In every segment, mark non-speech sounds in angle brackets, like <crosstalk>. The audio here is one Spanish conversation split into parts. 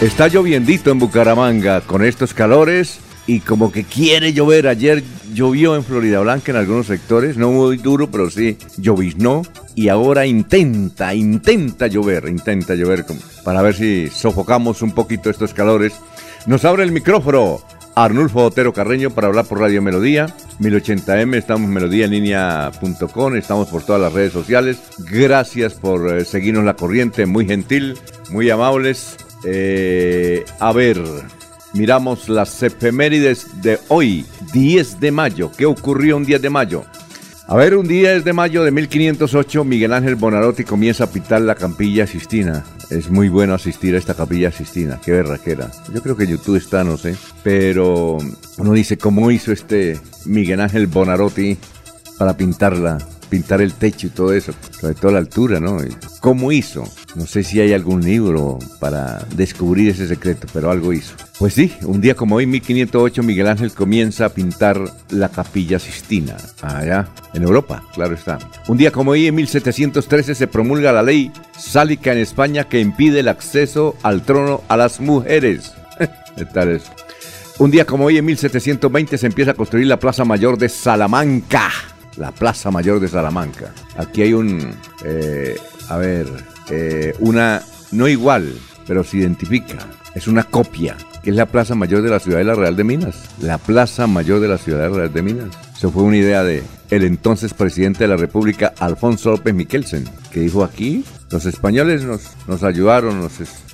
Está lloviendito en Bucaramanga con estos calores y como que quiere llover. Ayer llovió en Florida Blanca en algunos sectores, no muy duro, pero sí lloviznó. Y ahora intenta, intenta llover, intenta llover para ver si sofocamos un poquito estos calores. Nos abre el micrófono Arnulfo Otero Carreño para hablar por Radio Melodía, 1080m, estamos en melodíaenlínea.com, estamos por todas las redes sociales. Gracias por eh, seguirnos la corriente, muy gentil, muy amables. Eh, a ver, miramos las efemérides de hoy, 10 de mayo. ¿Qué ocurrió un 10 de mayo? A ver, un 10 de mayo de 1508, Miguel Ángel Bonarotti comienza a pintar la Campilla Sistina. Es muy bueno asistir a esta Capilla Sistina, qué berraquera. Yo creo que YouTube está, no sé. Pero uno dice, ¿cómo hizo este Miguel Ángel Bonarotti para pintarla? Pintar el techo y todo eso, sobre todo la altura, ¿no? ¿Cómo hizo? No sé si hay algún libro para descubrir ese secreto, pero algo hizo. Pues sí, un día como hoy, 1508, Miguel Ángel comienza a pintar la Capilla Sistina, allá en Europa, claro está. Un día como hoy, en 1713, se promulga la ley sálica en España que impide el acceso al trono a las mujeres. <laughs> ¿Qué tal? Un día como hoy, en 1720, se empieza a construir la Plaza Mayor de Salamanca la Plaza Mayor de Salamanca. Aquí hay un, eh, a ver, eh, una, no igual, pero se identifica, es una copia, que es la Plaza Mayor de la Ciudad de la Real de Minas. La Plaza Mayor de la Ciudad de la Real de Minas. Eso fue una idea de el entonces presidente de la República, Alfonso López Miquelsen, que dijo aquí, los españoles nos, nos ayudaron, nos,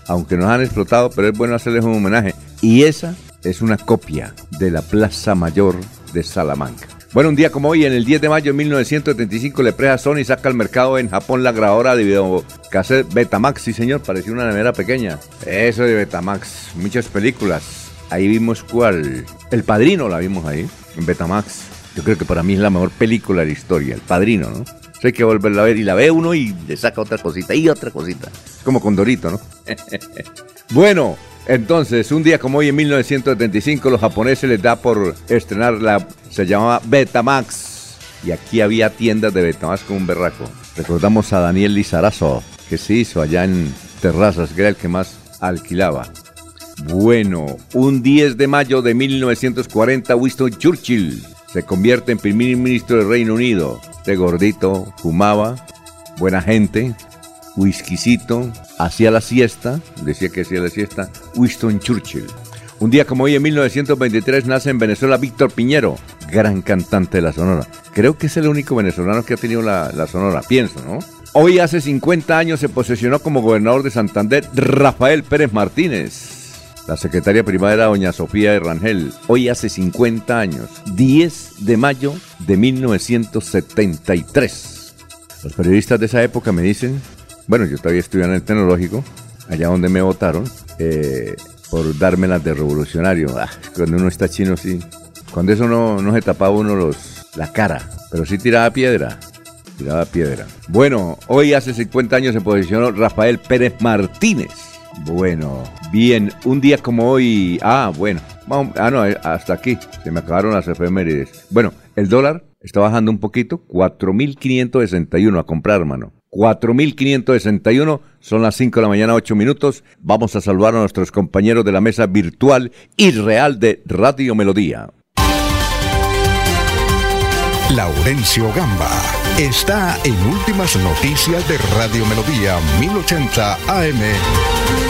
aunque nos han explotado, pero es bueno hacerles un homenaje. Y esa es una copia de la Plaza Mayor de Salamanca. Bueno, un día como hoy, en el 10 de mayo de 1975, la empresa Sony saca al mercado en Japón la grabadora de videocassette Betamax. Sí, señor, parecía una nevera pequeña. Eso de Betamax. Muchas películas. Ahí vimos cuál. El Padrino la vimos ahí, en Betamax. Yo creo que para mí es la mejor película de la historia, El Padrino, ¿no? Hay que volverla a ver y la ve uno y le saca otra cosita y otra cosita. Como con Dorito, ¿no? <laughs> bueno, entonces, un día como hoy en 1975, los japoneses les da por estrenar la. Se llamaba Betamax. Y aquí había tiendas de Betamax con un berraco. Recordamos a Daniel Lizarazo, que se hizo allá en Terrazas, que era el que más alquilaba. Bueno, un 10 de mayo de 1940, Winston Churchill se convierte en primer ministro del Reino Unido. Este gordito fumaba, buena gente, whiskycito, hacía la siesta, decía que hacía la siesta, Winston Churchill. Un día como hoy, en 1923, nace en Venezuela Víctor Piñero, gran cantante de la Sonora. Creo que es el único venezolano que ha tenido la, la Sonora, pienso, ¿no? Hoy hace 50 años se posesionó como gobernador de Santander Rafael Pérez Martínez. La secretaria privada era doña Sofía de Rangel. Hoy hace 50 años, 10 de mayo de 1973. Los periodistas de esa época me dicen bueno, yo todavía estudiando en el tecnológico, allá donde me votaron, eh, por dármelas de revolucionario. Ah, cuando uno está chino, sí. Cuando eso no, se tapaba uno la cara, pero sí tiraba piedra. Tiraba piedra. Bueno, hoy hace 50 años se posicionó Rafael Pérez Martínez. Bueno, bien, un día como hoy. Ah, bueno. ah, no, eh, hasta aquí. Se me acabaron las efemérides. Bueno, el dólar está bajando un poquito. 4.561 a comprar, hermano. 4.561, son las 5 de la mañana, 8 minutos. Vamos a saludar a nuestros compañeros de la mesa virtual y real de Radio Melodía. Laurencio Gamba está en Últimas Noticias de Radio Melodía 1080 AM.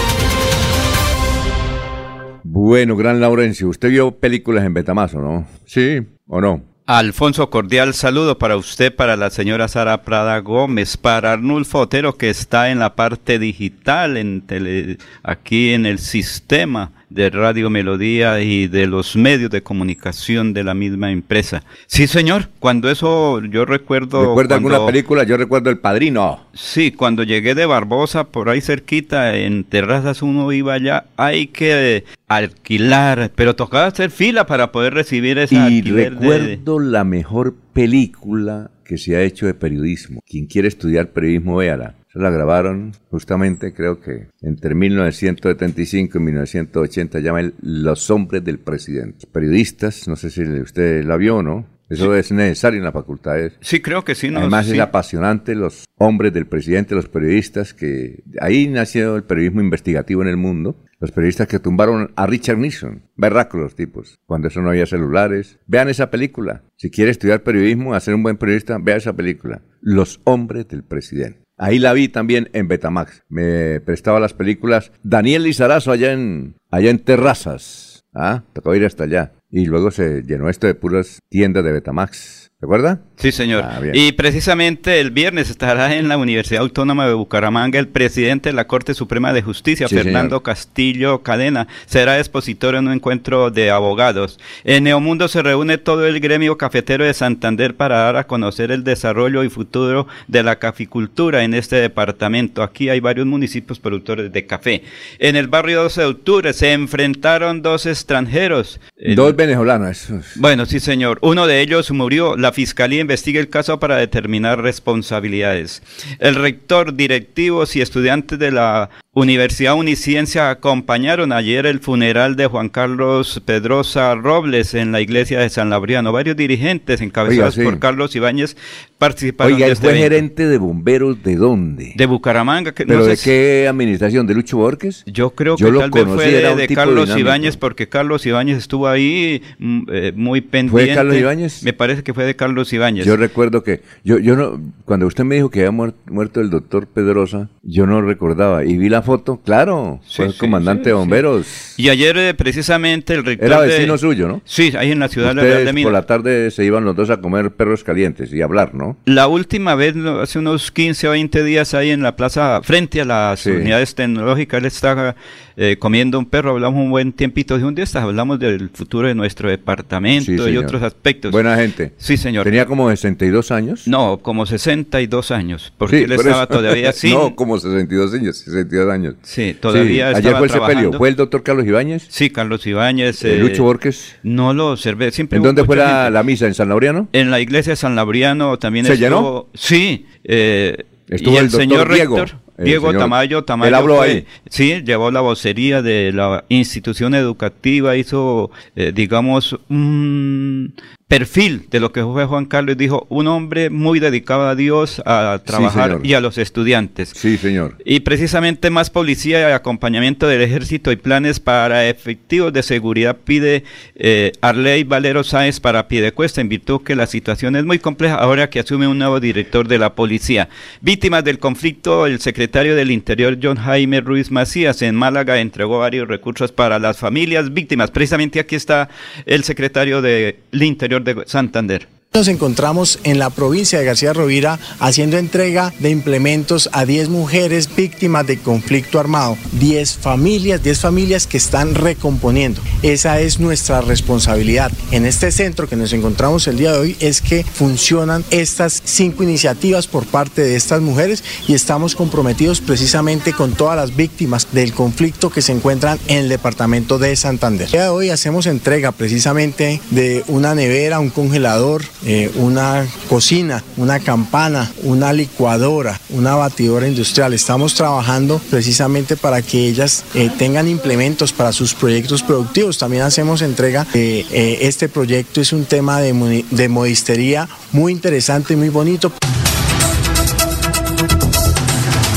Bueno, gran Laurencio, usted vio películas en Betamazo, ¿no? Sí, ¿o no? Alfonso, cordial saludo para usted, para la señora Sara Prada Gómez, para Arnulfo Otero, que está en la parte digital, en tele, aquí en el sistema de Radio Melodía y de los medios de comunicación de la misma empresa. Sí, señor, cuando eso yo recuerdo... ¿Recuerda alguna película? Yo recuerdo El Padrino. Sí, cuando llegué de Barbosa, por ahí cerquita, en Terrazas uno iba allá, hay que alquilar, pero tocaba hacer fila para poder recibir esa Y recuerdo la mejor película que se ha hecho de periodismo. Quien quiere estudiar periodismo, véala la grabaron justamente, creo que entre 1975 y 1980, llama Los hombres del presidente. Periodistas, no sé si usted la vio o no. Eso es necesario en las facultades. Sí, creo que sí. No, Además es apasionante los hombres del presidente, los periodistas que... Ahí nació el periodismo investigativo en el mundo. Los periodistas que tumbaron a Richard Nixon. Berracos los tipos. Cuando eso no había celulares. Vean esa película. Si quiere estudiar periodismo, hacer un buen periodista, vea esa película. Los hombres del presidente. Ahí la vi también en Betamax. Me prestaba las películas Daniel Lizarazo allá en, allá en Terrazas. Ah, tocó ir hasta allá. Y luego se llenó esto de puras tiendas de Betamax. ¿Recuerda? Sí, señor. Ah, y precisamente el viernes estará en la Universidad Autónoma de Bucaramanga el presidente de la Corte Suprema de Justicia, Fernando Castillo Cadena. Será expositor en un encuentro de abogados. En Neomundo se reúne todo el gremio cafetero de Santander para dar a conocer el desarrollo y futuro de la caficultura en este departamento. Aquí hay varios municipios productores de café. En el barrio 12 de octubre se enfrentaron dos extranjeros. Dos venezolanos. Bueno, sí, señor. Uno de ellos murió. La fiscalía investiga el caso para determinar responsabilidades. El rector, directivos y estudiantes de la Universidad Uniciencia acompañaron ayer el funeral de Juan Carlos Pedrosa Robles en la iglesia de San Labriano. Varios dirigentes encabezados por Carlos Ibáñez participaron. Oiga, este fue gerente de bomberos de dónde? De Bucaramanga. Que, ¿Pero de qué administración? ¿De Lucho Borges? Yo creo que tal vez fue de, Carlos Ibáñez porque Carlos Ibáñez estuvo ahí mm, eh, muy pendiente. ¿Fue Carlos Ibáñez? Me parece que fue de Carlos Ibáñez. Yo recuerdo que, yo, yo no, cuando usted me dijo que había muerto el doctor Pedrosa, yo no recordaba y vi la foto, claro, fue el comandante de bomberos. Y ayer eh, precisamente el rector Era vecino suyo, ¿no? Sí, ahí en la ciudad de Mina. por la tarde se iban los dos a comer perros calientes y hablar, ¿no? La última vez, hace unos 15 o 20 días ahí en la plaza, frente a las unidades tecnológicas, él estaba eh, comiendo un perro, hablamos un buen tiempito de un día, hablamos del futuro de nuestro departamento y otros aspectos. Buena gente. Sí, señor. ¿Tenía como 62 años? No, como 62 años, porque él estaba todavía <laughs> así. no, como 62 años, 62 años. Sí, todavía sí. Ayer fue el sepelio. ¿Fue el doctor Carlos Ibáñez? Sí, Carlos Ibáñez. Eh, ¿Lucho Borges? No lo observé. Siempre ¿En dónde fue la, misa? ¿En San Laureano? En la iglesia de San Laureano también ¿Se llenó? Sí. Eh, Estuvo el, señor Diego. Rector, Diego Tamayo, Tamayo él habló ahí. Sí, llevó la vocería de la institución educativa, hizo, eh, digamos, un perfil de lo que fue Juan Carlos dijo, un hombre muy dedicado a Dios, a trabajar y a los estudiantes. Sí, señor. Y precisamente más policía y acompañamiento del ejército y planes para efectivos de seguridad pide eh, Arley Valero Sáez para Piedecuesta, en virtud que la situación es muy compleja ahora que asume un nuevo director de la policía. Víctimas del conflicto, el secretario del Interior John Jaime Ruiz Macías en Málaga entregó varios recursos para las familias víctimas. Precisamente aquí está el secretario del Interior de Santander. Nos encontramos en la provincia de García Rovira haciendo entrega de implementos a 10 mujeres víctimas de conflicto armado, 10 familias, 10 familias que están recomponiendo. Esa es nuestra responsabilidad. En este centro que nos encontramos el día de hoy es que funcionan estas cinco iniciativas por parte de estas mujeres y estamos comprometidos precisamente con todas las víctimas del conflicto que se encuentran en el departamento de Santander. El día de hoy hacemos entrega precisamente de una nevera, un congelador, eh, una cocina, una campana, una licuadora, una batidora industrial. Estamos trabajando precisamente para que ellas eh, tengan implementos para sus proyectos productivos. También hacemos entrega. de eh, este proyecto es un tema de modistería muy interesante y muy bonito.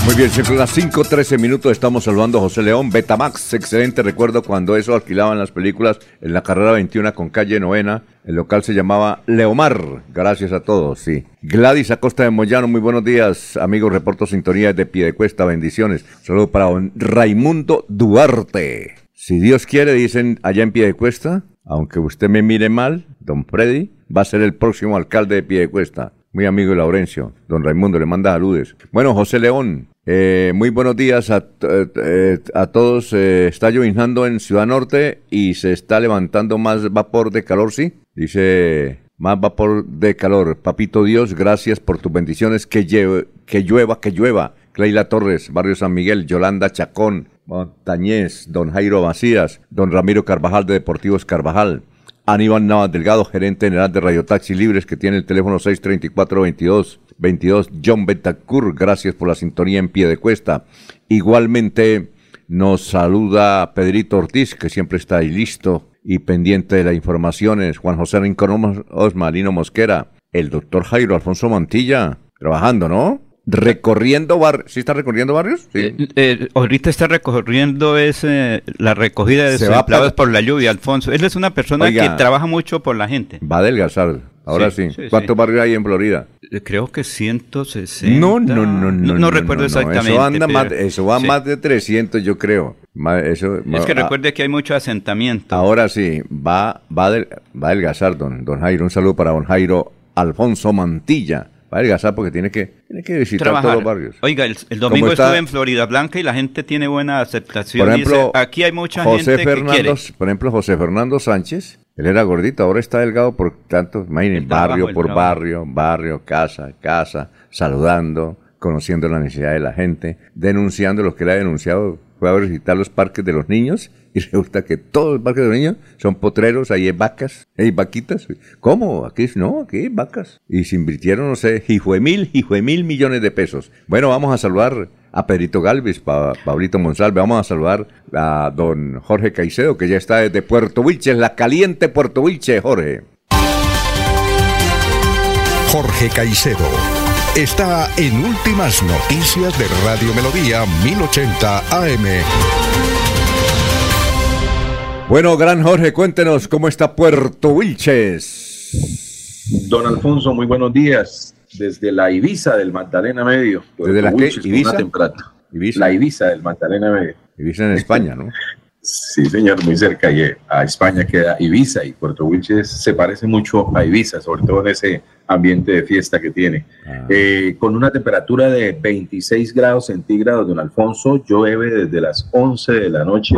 Muy bien, siempre las 5.13 minutos estamos saludando a José León, Betamax, excelente recuerdo cuando eso alquilaban las películas en la carrera 21 con calle Novena, el local se llamaba Leomar, gracias a todos, sí. Gladys Acosta de Moyano, muy buenos días, amigos, reporto sintonía de Piedecuesta, bendiciones. Saludo para Raimundo Duarte. Si Dios quiere, dicen allá en Piedecuesta, aunque usted me mire mal, don Freddy va a ser el próximo alcalde de Piedecuesta. Muy amigo de Laurencio. Don Raimundo le manda saludes. Bueno, José León, eh, muy buenos días a, eh, a todos. Eh, está lloviznando en Ciudad Norte y se está levantando más vapor de calor, ¿sí? Dice, más vapor de calor. Papito Dios, gracias por tus bendiciones. Que, que llueva, que llueva. Cleila Torres, Barrio San Miguel, Yolanda Chacón, Montañez, Don Jairo Macías, Don Ramiro Carvajal de Deportivos Carvajal. Aníbal Navas Delgado, gerente general de Radio Taxi Libres, que tiene el teléfono 634-22. 22, John Betacur, gracias por la sintonía en pie de cuesta. Igualmente nos saluda Pedrito Ortiz, que siempre está ahí listo y pendiente de las informaciones. Juan José Rincón Osmarino Mosquera, el doctor Jairo Alfonso Mantilla, trabajando, ¿no? Recorriendo barrios. ¿Sí está recorriendo barrios? Sí. Eh, eh, ahorita está recorriendo es, la recogida de empleados por la lluvia, Alfonso. Él es una persona que trabaja mucho por la gente. Va a adelgazar. Ahora sí. ¿Cuántos barrios hay en Florida? Eh, creo que 160. No, no, no, no. No, recuerdo exactamente. Eso, anda más, eso va más de 300, yo creo. eso, es que recuerde que hay mucho asentamiento. Ahora sí, va, va, va a adelgazar, don, don Jairo. Un saludo para don Jairo Alfonso Mantilla va porque tiene que, tiene que visitar todos los barrios. Oiga, el, domingo estuve en Florida Blanca y la gente tiene buena aceptación. Por ejemplo, aquí hay mucha José gente Fernando, Por ejemplo, José Fernando Sánchez, él era gordito, ahora está delgado por tanto, imagínense, barrio por barrio, barrio, casa, casa, saludando, conociendo la necesidad de la gente, denunciando lo que él ha denunciado. Fue a visitar los parques de los niños y <laughs> resulta que todos los parques de los niños son potreros, ahí hay vacas, hay vaquitas. ¿Cómo? Aquí no, aquí hay vacas. Y se invirtieron, no sé, hijo de mil, hijo de mil millones de pesos. Bueno, vamos a saludar a Pedrito Galvis, pa, Pablito Monsalve, vamos a saludar a don Jorge Caicedo, que ya está desde Puerto Wilches, la caliente Puerto Wilches, Jorge. Jorge Caicedo está en Últimas Noticias de Radio Melodía 1080 AM. Bueno, gran Jorge, cuéntenos cómo está Puerto Wilches. Don Alfonso, muy buenos días. Desde la Ibiza del Magdalena Medio. ¿Desde la qué? ¿Ibiza? Ibiza? La Ibiza del Magdalena Medio. Ibiza en España, ¿no? <laughs> Sí, señor, muy cerca. Y a España queda Ibiza y Puerto Wilches se parece mucho a Ibiza, sobre todo en ese ambiente de fiesta que tiene. Ah. Eh, con una temperatura de 26 grados centígrados, don Alfonso, llueve desde las 11 de la noche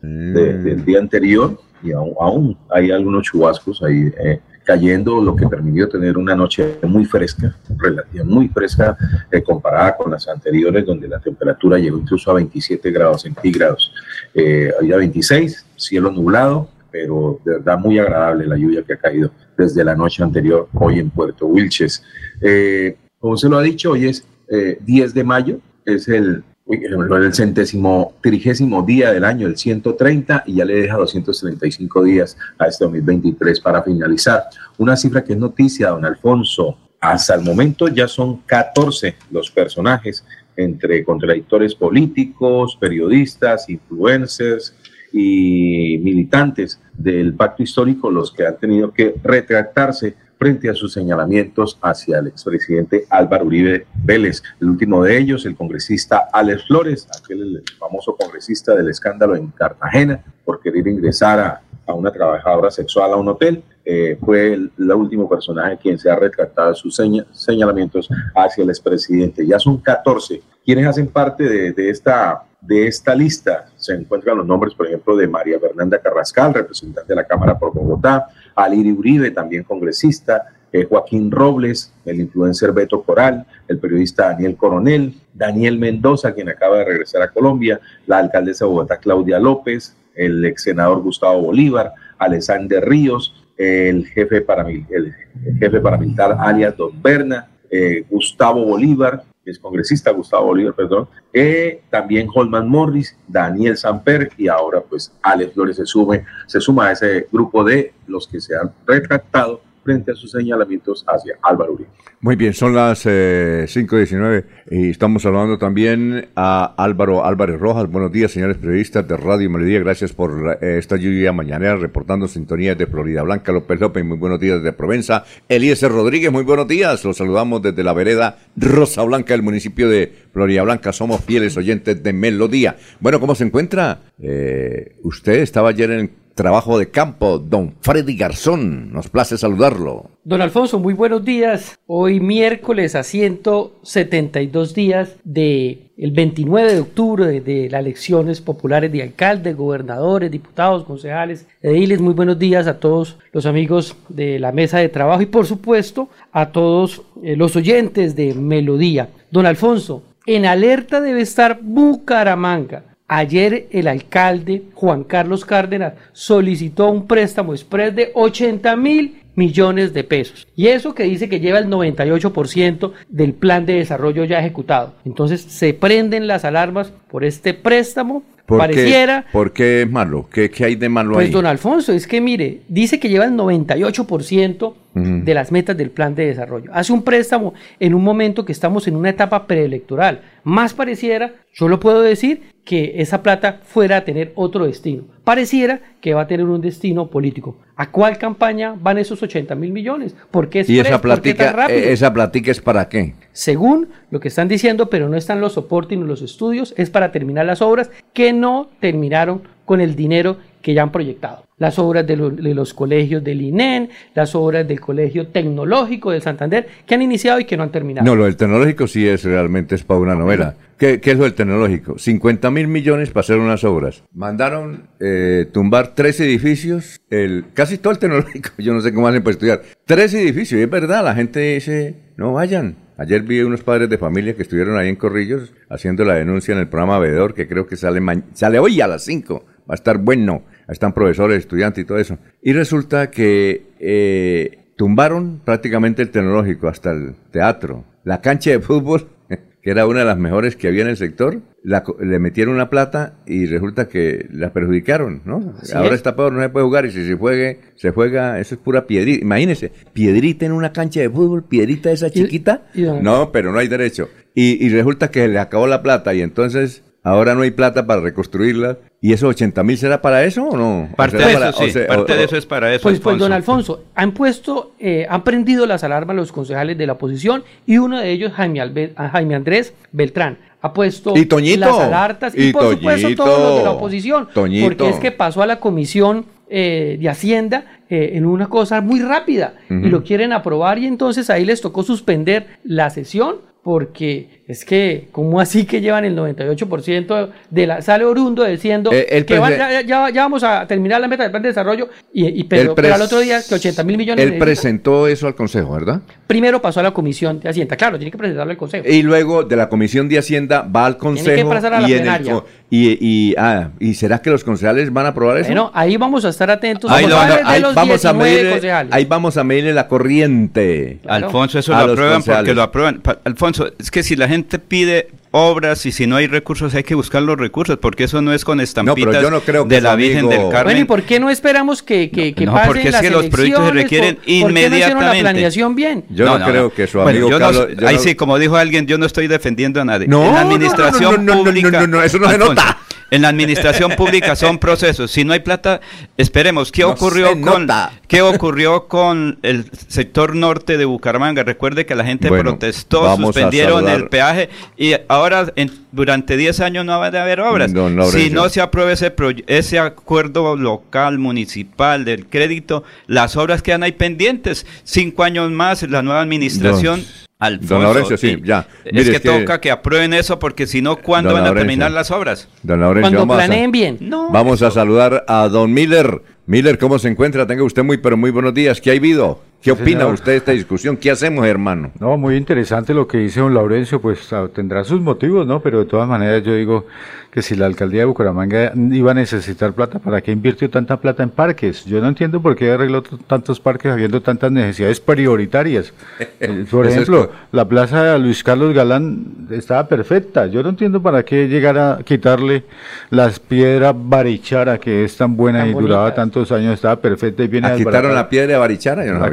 del día anterior y aún, hay algunos chubascos ahí eh, cayendo, lo que permitió tener una noche muy fresca, relativa, muy fresca eh, comparada con las anteriores, donde la temperatura llegó incluso a 27 grados centígrados. Eh, a 26, cielo nublado, pero de verdad muy agradable la lluvia que ha caído desde la noche anterior hoy en Puerto Wilches. Eh, como se lo ha dicho, hoy es 10 de mayo, es el el centésimo trigésimo día del año, el 130, y ya le deja 235 días a este 2023 para finalizar. Una cifra que es noticia, don Alfonso. Hasta el momento ya son 14 los personajes entre contradictores políticos, periodistas, influencers y militantes del pacto histórico los que han tenido que retractarse frente a sus señalamientos hacia el expresidente Álvaro Uribe Vélez. El último de ellos, el congresista Alex Flores, aquel famoso congresista del escándalo en Cartagena por querer ingresar a, una trabajadora sexual a un hotel, eh, fue el, último personaje quien se ha retractado de sus señalamientos hacia el expresidente. Ya son 14 quienes hacen parte de, de esta de esta lista. Se encuentran los nombres, por ejemplo, de María Fernanda Carrascal, representante de la Cámara por Bogotá, Aliri Uribe, también congresista, eh, Joaquín Robles, el influencer Beto Coral, el periodista Daniel Coronel, Daniel Mendoza, quien acaba de regresar a Colombia, la alcaldesa de Bogotá Claudia López, el ex senador Gustavo Bolívar, Alexander Ríos, el jefe, paramilitar, el jefe paramilitar alias Don Berna, eh, Gustavo Bolívar, que es congresista, Gustavo Bolívar, perdón, eh, también Holman Morris, Daniel Samper y ahora pues Alex Flores se, sume, se suma a ese grupo de los que se han retractado frente a sus señalamientos hacia Álvaro Uribe. Muy bien, son las 5.19 eh, y estamos hablando también a Álvaro Álvarez Rojas. Buenos días, señores periodistas de Radio Melodía. Gracias por eh, esta lluvia mañanera reportando sintonía de Florida Blanca. López López, muy buenos días de Provenza. Eliezer Rodríguez, muy buenos días. Los saludamos desde la vereda Rosa Blanca del municipio de Florida Blanca. Somos fieles oyentes de Melodía. Bueno, ¿cómo se encuentra? Eh, usted estaba ayer en trabajo de campo, don Freddy Garzón. Nos place saludarlo. Don Alfonso, muy buenos días. Hoy miércoles a 172 días de el 29 de octubre de, de, las elecciones populares de alcaldes, gobernadores, diputados, concejales, ediles. Muy buenos días a todos los amigos de la mesa de trabajo y por supuesto a todos eh, los oyentes de Melodía. Don Alfonso, en alerta debe estar Bucaramanga. Ayer el alcalde Juan Carlos Cárdenas solicitó un préstamo express de 80 mil millones de pesos. Y eso que dice que lleva el 98% del plan de desarrollo ya ejecutado. Entonces se prenden las alarmas por este préstamo. ¿Por Pareciera. Qué, ¿Por qué es malo? ¿Qué, ¿Qué, hay de malo pues, ahí? don Alfonso, es que mire, dice que lleva el 98% uh -huh. de las metas del plan de desarrollo. Hace un préstamo en un momento que estamos en una etapa preelectoral. Más pareciera, yo lo puedo decir, que esa plata fuera a tener otro destino. Pareciera que va a tener un destino político. ¿A cuál campaña van esos 80 mil millones? ¿Por qué es ¿Y esa platica, esa platica es para qué? Según lo que están diciendo, pero no están los soportes ni los estudios, es para terminar las obras que no terminaron con el dinero que ya han proyectado. Las obras de, lo, de, los colegios del INEN, las obras del Colegio Tecnológico del Santander, que han iniciado y que no han terminado. No, lo del tecnológico sí es realmente es para una novela. ¿Qué, ¿Qué, es lo del tecnológico? 50 mil millones para hacer unas obras. Mandaron eh, tumbar tres edificios, el, casi todo el tecnológico, <laughs> yo no sé cómo hacen para estudiar. Tres edificios, y es verdad, la gente dice, no vayan. Ayer vi unos padres de familia que estuvieron ahí en Corrillos haciendo la denuncia en el programa Vedor, que creo que sale, sale hoy a las 5. Va a estar bueno. Están profesores, estudiantes y todo eso. Y resulta que eh, tumbaron prácticamente el tecnológico, hasta el teatro. La cancha de fútbol, <laughs> que era una de las mejores que había en el sector, la, le metieron una plata y resulta que la perjudicaron, ¿no? Así Ahora es. está peor, no se puede jugar y si se juegue, se juega, eso es pura piedrita. Imagínense, piedrita en una cancha de fútbol, piedrita esa chiquita. y no, pero no hay derecho. Y, y resulta que le acabó la plata y entonces ahora no hay plata para reconstruirla. ¿Y esos 80 mil será para eso o no? ¿O Parte de para- eso sí, o sea, parte o- de eso es para eso. Pues, pues, don Alfonso. Han puesto, eh, han prendido las alarmas los concejales de la oposición y uno de ellos, Jaime, Albe- a Jaime Andrés Beltrán, ha puesto Y Toñito. las alertas y, Y por supuesto todos los de la oposición, Toñito. porque es que pasó a la comisión eh, de Hacienda eh, en una cosa muy rápida y lo quieren aprobar y entonces ahí les tocó suspender la sesión porque es que, ¿cómo así que llevan el 98% de la... Sale Orundo diciendo Eh, el que van- ya, ya- ya vamos a terminar la meta del plan de desarrollo y, y pero, El pero al otro día que 80 mil millones... Él necesita. presentó eso al Consejo, ¿verdad? Primero pasó a la comisión de Hacienda, claro, tiene que presentarlo al Consejo. Y luego de la Comisión de Hacienda va al Consejo. pasar a la y, en el plenaria. co- y, y, ah, ¿y será que los concejales van a aprobar eso? Bueno, ahí vamos a estar atentos. Ahí, lo- tales de ahí los vamos a 19 medirle, concejales. ahí vamos a medirle la corriente. Claro. Alfonso, eso A lo aprueban porque lo aprueban. Pa- Alfonso, es que si la gente pide obras y si no hay recursos, hay que buscar los recursos, porque eso no es con estampitas yo no creo que de la Virgen amigo- del Carmen. Bueno, ¿y por qué no esperamos que, que, que No, pasen porque es que los proyectos se requieren ¿Por- por qué no la inmediatamente? planeación bien? Yo no, creo que su Bueno, amigo yo no- Carlos. yo ahí no- sí, como dijo alguien, yo no estoy defendiendo a nadie. No, en la no, no, administración no, no, no, no, pública. no, no, no, eso no se nota. En la administración pública son procesos. Si no hay plata, esperemos. ¿Qué No ocurrió con qué ocurrió con el sector norte de Bucaramanga? Recuerde que la gente Bueno, protestó, suspendieron el peaje y ahora en- durante 10 años no va a haber obras. Si no se aprueba ese ese acuerdo local municipal del crédito, las obras quedan ahí pendientes. Cinco años más la nueva administración. Don- Alfonso, Don Laurencio, sí, ya. Es Mire, que, es toca que aprueben eso porque si no, ¿cuándo Don van a terminar las obras? Don Laurencio, Cuando vamos a- planeen bien. No. Vamos a saludar a don Miller. Miller, ¿cómo se encuentra? Tenga usted muy, pero muy buenos días. ¿Qué ha habido? ¿Qué Sí, opina señor. usted de esta discusión? ¿Qué hacemos, hermano? No, muy interesante lo que dice don Laurencio, pues ah, tendrá sus motivos, ¿no? Pero de todas maneras yo digo que si la alcaldía de Bucaramanga iba a necesitar plata, ¿para qué invirtió tanta plata en parques? Yo no entiendo por qué arregló tantos parques habiendo tantas necesidades prioritarias. <laughs> Eh, Por ejemplo, la plaza de Luis Carlos Galán estaba perfecta. Yo no entiendo para qué llegar a quitarle las piedras barichara, que es tan buena Tan y duraba tantos años, estaba perfecta y viene ¿A quitaron la piedra de Barichara? Yo no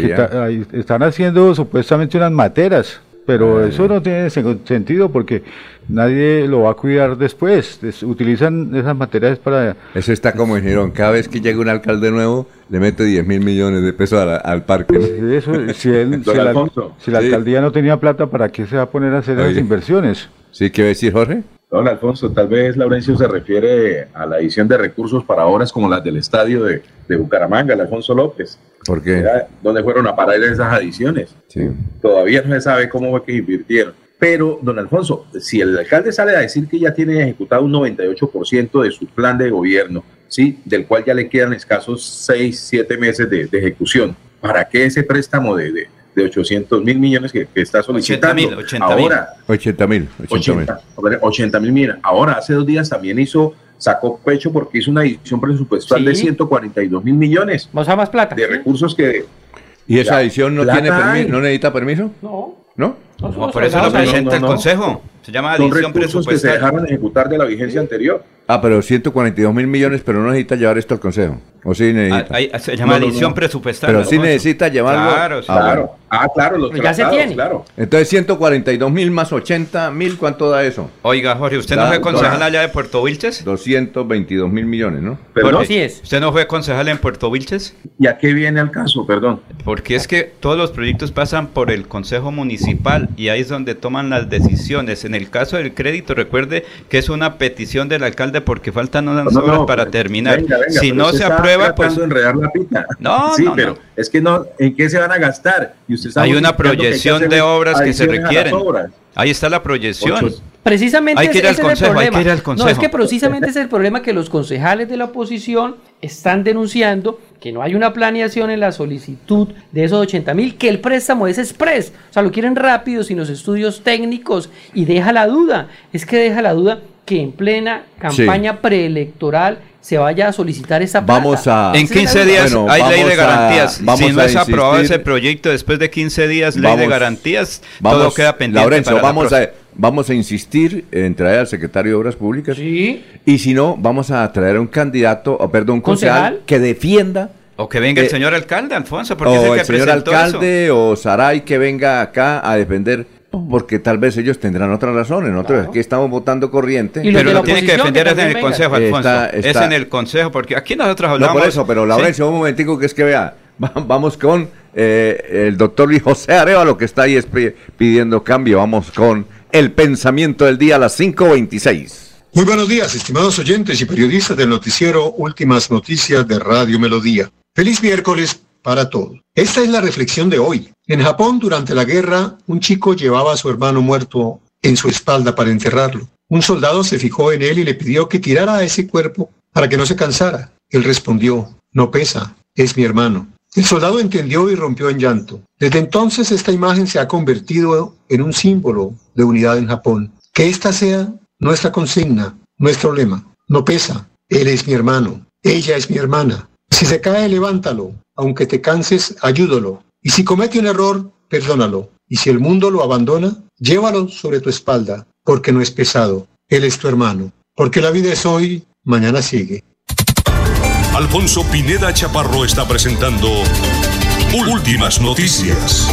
ahí están haciendo supuestamente unas materas, pero eso no tiene sen- sentido porque nadie lo va a cuidar después. Des- utilizan esas materias para... Eso está como en Girón. Cada vez que llega un alcalde nuevo, le mete 10 mil millones de pesos a la- al parque. ¿no? Eso, si, él- Don <laughs> si la, Alfonso. si la Sí. alcaldía no tenía plata, ¿para qué se va a poner a hacer esas Oye. inversiones? ¿Sí? ¿Qué va a decir, Jorge? Don Alfonso, tal vez Laurencio se refiere a la edición de recursos para obras como las del estadio de, Bucaramanga, el Alfonso López. ¿Por qué? ¿Dónde fueron a parar esas adiciones? Sí. Todavía no se sabe cómo fue que invirtieron. Pero, don Alfonso, si el alcalde sale a decir que ya tiene ejecutado un 98% de su plan de gobierno, ¿sí? del cual ya le quedan escasos 6, 7 meses de, ejecución, ¿para qué ese préstamo de, de, de 800 mil millones que, está solicitando? 80 mil, Ahora, 80 mil. 80 mil millones. Ahora, hace dos días también hizo sacó pecho porque hizo una edición presupuestal de 142 mil millones. Vamos a más plata. De recursos que... ¿Y esa edición no, tiene no necesita permiso? No. ¿No? Por eso lo presenta el Consejo. Se llama adición presupuestal. que se dejaron ejecutar de la vigencia anterior. Ah, pero 142 mil millones, pero no necesita llevar esto al Consejo. ¿O sí necesita? Ah, se llama adición presupuestaria. Pero sí necesita llevarlo. Claro, ah, claro. Ah, claro, los ya se tiene. claro. Entonces 142 mil más 80 mil, ¿cuánto da eso? Oiga, Jorge, ¿usted no fue concejal allá de Puerto Vilches? 222 mil millones, ¿no? Pero así es. ¿Usted no fue concejal en Puerto Vilches? ¿Y a qué viene el caso, perdón? Porque es que todos los proyectos pasan por el Consejo Municipal y ahí es donde toman las decisiones. En el caso del crédito, recuerde que es una petición del alcalde porque faltan unas horas para terminar. si no se aprueba, pues... enredar la pita. No, sí, pero es que no, ¿en qué se van a gastar? Y usted Hay una proyección de obras que se requieren. Ahí está la proyección. Precisamente ese, es el problema. No, es que precisamente es el problema que los concejales de la oposición están denunciando que no hay una planeación en la solicitud de esos 80 mil, que el préstamo es express, o sea, lo quieren rápido sin los estudios técnicos y deja la duda, es que deja la duda que en plena campaña preelectoral se vaya a solicitar esa plata. Vamos a... En 15 días hay ley de garantías. si no es aprobado ese proyecto después de 15 días, ley de garantías, todo queda pendiente. Laurencio, vamos, a, vamos a insistir en traer al secretario de Obras Públicas. Sí. Y si no, vamos a traer a un candidato, o perdón, un concejal, que defienda o que venga el señor alcalde, Alfonso, porque o el señor alcalde o Saray que venga acá a defender porque tal vez ellos tendrán otras razones. Nosotros aquí estamos votando corriente. pero lo tiene que defender es en el Consejo, Alfonso. es en el Consejo, porque aquí nosotros hablamos... No, por eso, pero Laurencio, un momentico que es que vea, vamos con eh, el doctor Luis José Arevalo, que está ahí pidiendo cambio. Vamos con el pensamiento del día a las 5.26. Muy buenos días, estimados oyentes y periodistas del noticiero Últimas Noticias de Radio Melodía. Feliz miércoles para todos. Esta es la reflexión de hoy. En Japón, durante la guerra, un chico llevaba a su hermano muerto en su espalda para enterrarlo. Un soldado se fijó en él y le pidió que tirara a ese cuerpo para que no se cansara. Él respondió, no pesa, es mi hermano. El soldado entendió y rompió en llanto. Desde entonces esta imagen se ha convertido en un símbolo de unidad en Japón. Que esta sea nuestra consigna, nuestro lema. No pesa, él es mi hermano, ella es mi hermana. Si se cae, levántalo. Aunque te canses, ayúdalo. Y si comete un error, perdónalo. Y si el mundo lo abandona, llévalo sobre tu espalda, porque no es pesado. Él es tu hermano. Porque la vida es hoy, mañana sigue. Alfonso Pineda Chaparro está presentando Últimas Noticias.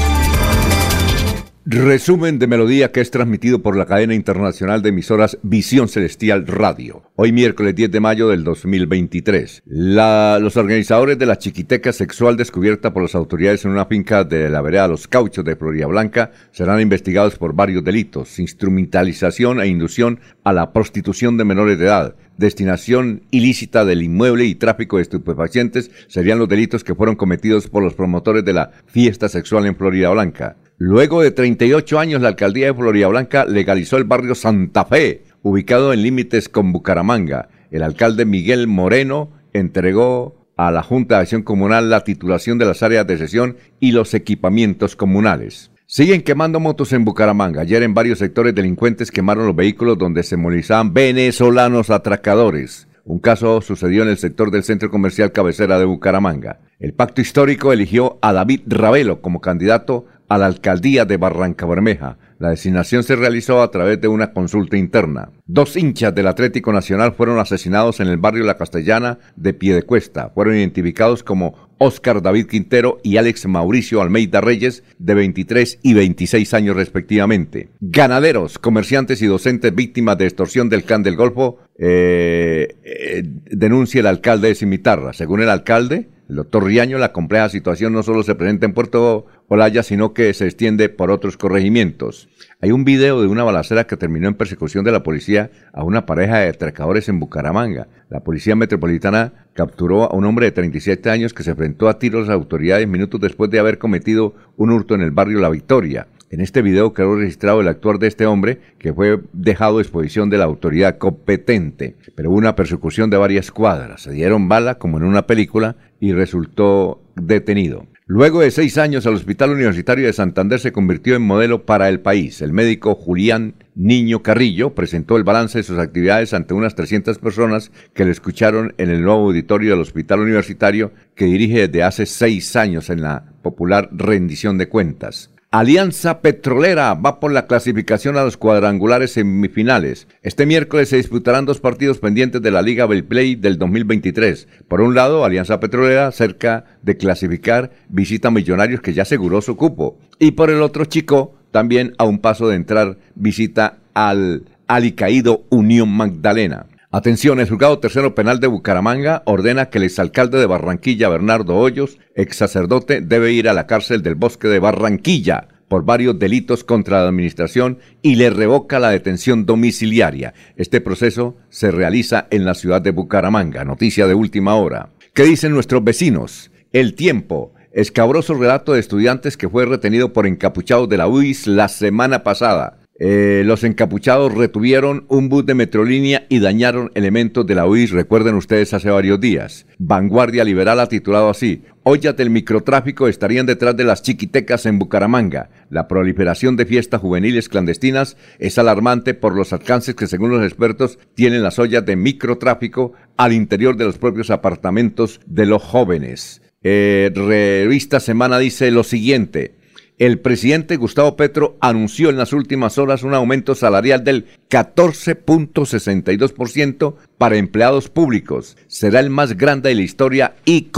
Resumen de melodía que es transmitido por la cadena internacional de emisoras Visión Celestial Radio. Hoy miércoles 10 de mayo del 2023. los organizadores de la chiquiteca sexual descubierta por las autoridades en una finca de la vereda Los Cauchos de Florida Blanca serán investigados por varios delitos. Instrumentalización e inducción a la prostitución de menores de edad. Destinación ilícita del inmueble y tráfico de estupefacientes serían los delitos que fueron cometidos por los promotores de la fiesta sexual en Florida Blanca. Luego de 38 años, la alcaldía de Florida Blanca legalizó el barrio Santa Fe, ubicado en límites con Bucaramanga. El alcalde Miguel Moreno entregó a la Junta de Acción Comunal la titulación de las áreas de sesión y los equipamientos comunales. Siguen quemando motos en Bucaramanga. Ayer en varios sectores delincuentes quemaron los vehículos donde se movilizaban venezolanos atracadores. Un caso sucedió en el sector del centro comercial cabecera de Bucaramanga. El pacto histórico eligió a David Ravelo como candidato a la alcaldía de Barranca Bermeja. La designación se realizó a través de una consulta interna. Dos hinchas del Atlético Nacional fueron asesinados en el barrio La Castellana de Piedecuesta. Fueron identificados como Óscar David Quintero y Alex Mauricio Almeida Reyes, de 23 y 26 años respectivamente. Ganaderos, comerciantes y docentes víctimas de extorsión del Can del Golfo, eh, eh, denuncia el alcalde de Cimitarra. Según el alcalde, el doctor Riaño, la compleja situación no solo se presenta en Puerto Olaya, sino que se extiende por otros corregimientos. Hay un video de una balacera que terminó en persecución de la policía a una pareja de atracadores en Bucaramanga. La policía metropolitana capturó a un hombre de 37 años que se enfrentó a tiros a las autoridades minutos después de haber cometido un hurto en el barrio La Victoria. En este video quedó registrado el actuar de este hombre, que fue dejado a disposición de la autoridad competente. Pero hubo una persecución de varias cuadras. Se dieron bala, como en una película, y resultó detenido. Luego de seis años, el Hospital Universitario de Santander se convirtió en modelo para el país. El médico Julián Niño Carrillo presentó el balance de sus actividades ante unas 300 personas que le escucharon en el nuevo auditorio del Hospital Universitario que dirige desde hace seis años en la popular rendición de cuentas. Alianza Petrolera va por la clasificación a los cuadrangulares semifinales. Este miércoles se disputarán dos partidos pendientes de la Liga Belplay del 2023. Por un lado, Alianza Petrolera, cerca de clasificar, visita a Millonarios que ya aseguró su cupo. Y por el otro, Chico, también a un paso de entrar, visita al alicaído Unión Magdalena. Atención, el juzgado tercero penal de Bucaramanga ordena que el exalcalde de Barranquilla, Bernardo Hoyos, ex sacerdote, debe ir a la cárcel del bosque de Barranquilla por varios delitos contra la administración y le revoca la detención domiciliaria. Este proceso se realiza en la ciudad de Bucaramanga. Noticia de última hora. ¿Qué dicen nuestros vecinos? El tiempo. Escabroso relato de estudiantes que fue retenido por encapuchados de la UIS la semana pasada. Eh, los encapuchados retuvieron un bus de Metrolínea y dañaron elementos de la UIS, recuerden ustedes, hace varios días. Vanguardia Liberal ha titulado así, Ollas del microtráfico estarían detrás de las chiquitecas en Bucaramanga. La proliferación de fiestas juveniles clandestinas es alarmante por los alcances que, según los expertos, tienen las ollas de microtráfico al interior de los propios apartamentos de los jóvenes. Eh, revista Semana dice lo siguiente, el presidente Gustavo Petro anunció en las últimas horas un aumento salarial del 14.62% para empleados públicos. Será el más grande de la historia y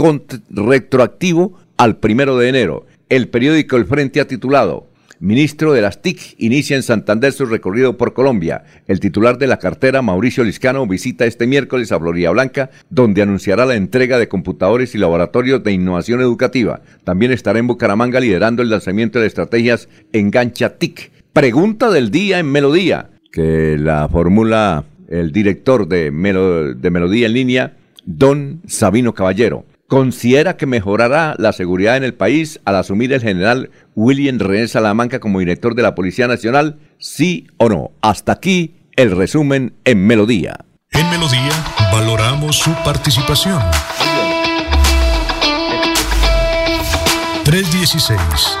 retroactivo al primero de enero. El periódico El Frente ha titulado ministro de las TIC, inicia en Santander su recorrido por Colombia. El titular de la cartera, Mauricio Liscano, visita este miércoles a Florida Blanca, donde anunciará la entrega de computadores y laboratorios de innovación educativa. También estará en Bucaramanga liderando el lanzamiento de estrategias Engancha TIC. Pregunta del día en Melodía, que la formula el director de, de Melodía en línea, don Sabino Caballero considera que mejorará la seguridad en el país al asumir el general William René Salamanca como director de la Policía Nacional, sí o no. Hasta aquí el resumen en Melodía. En Melodía valoramos su participación. 316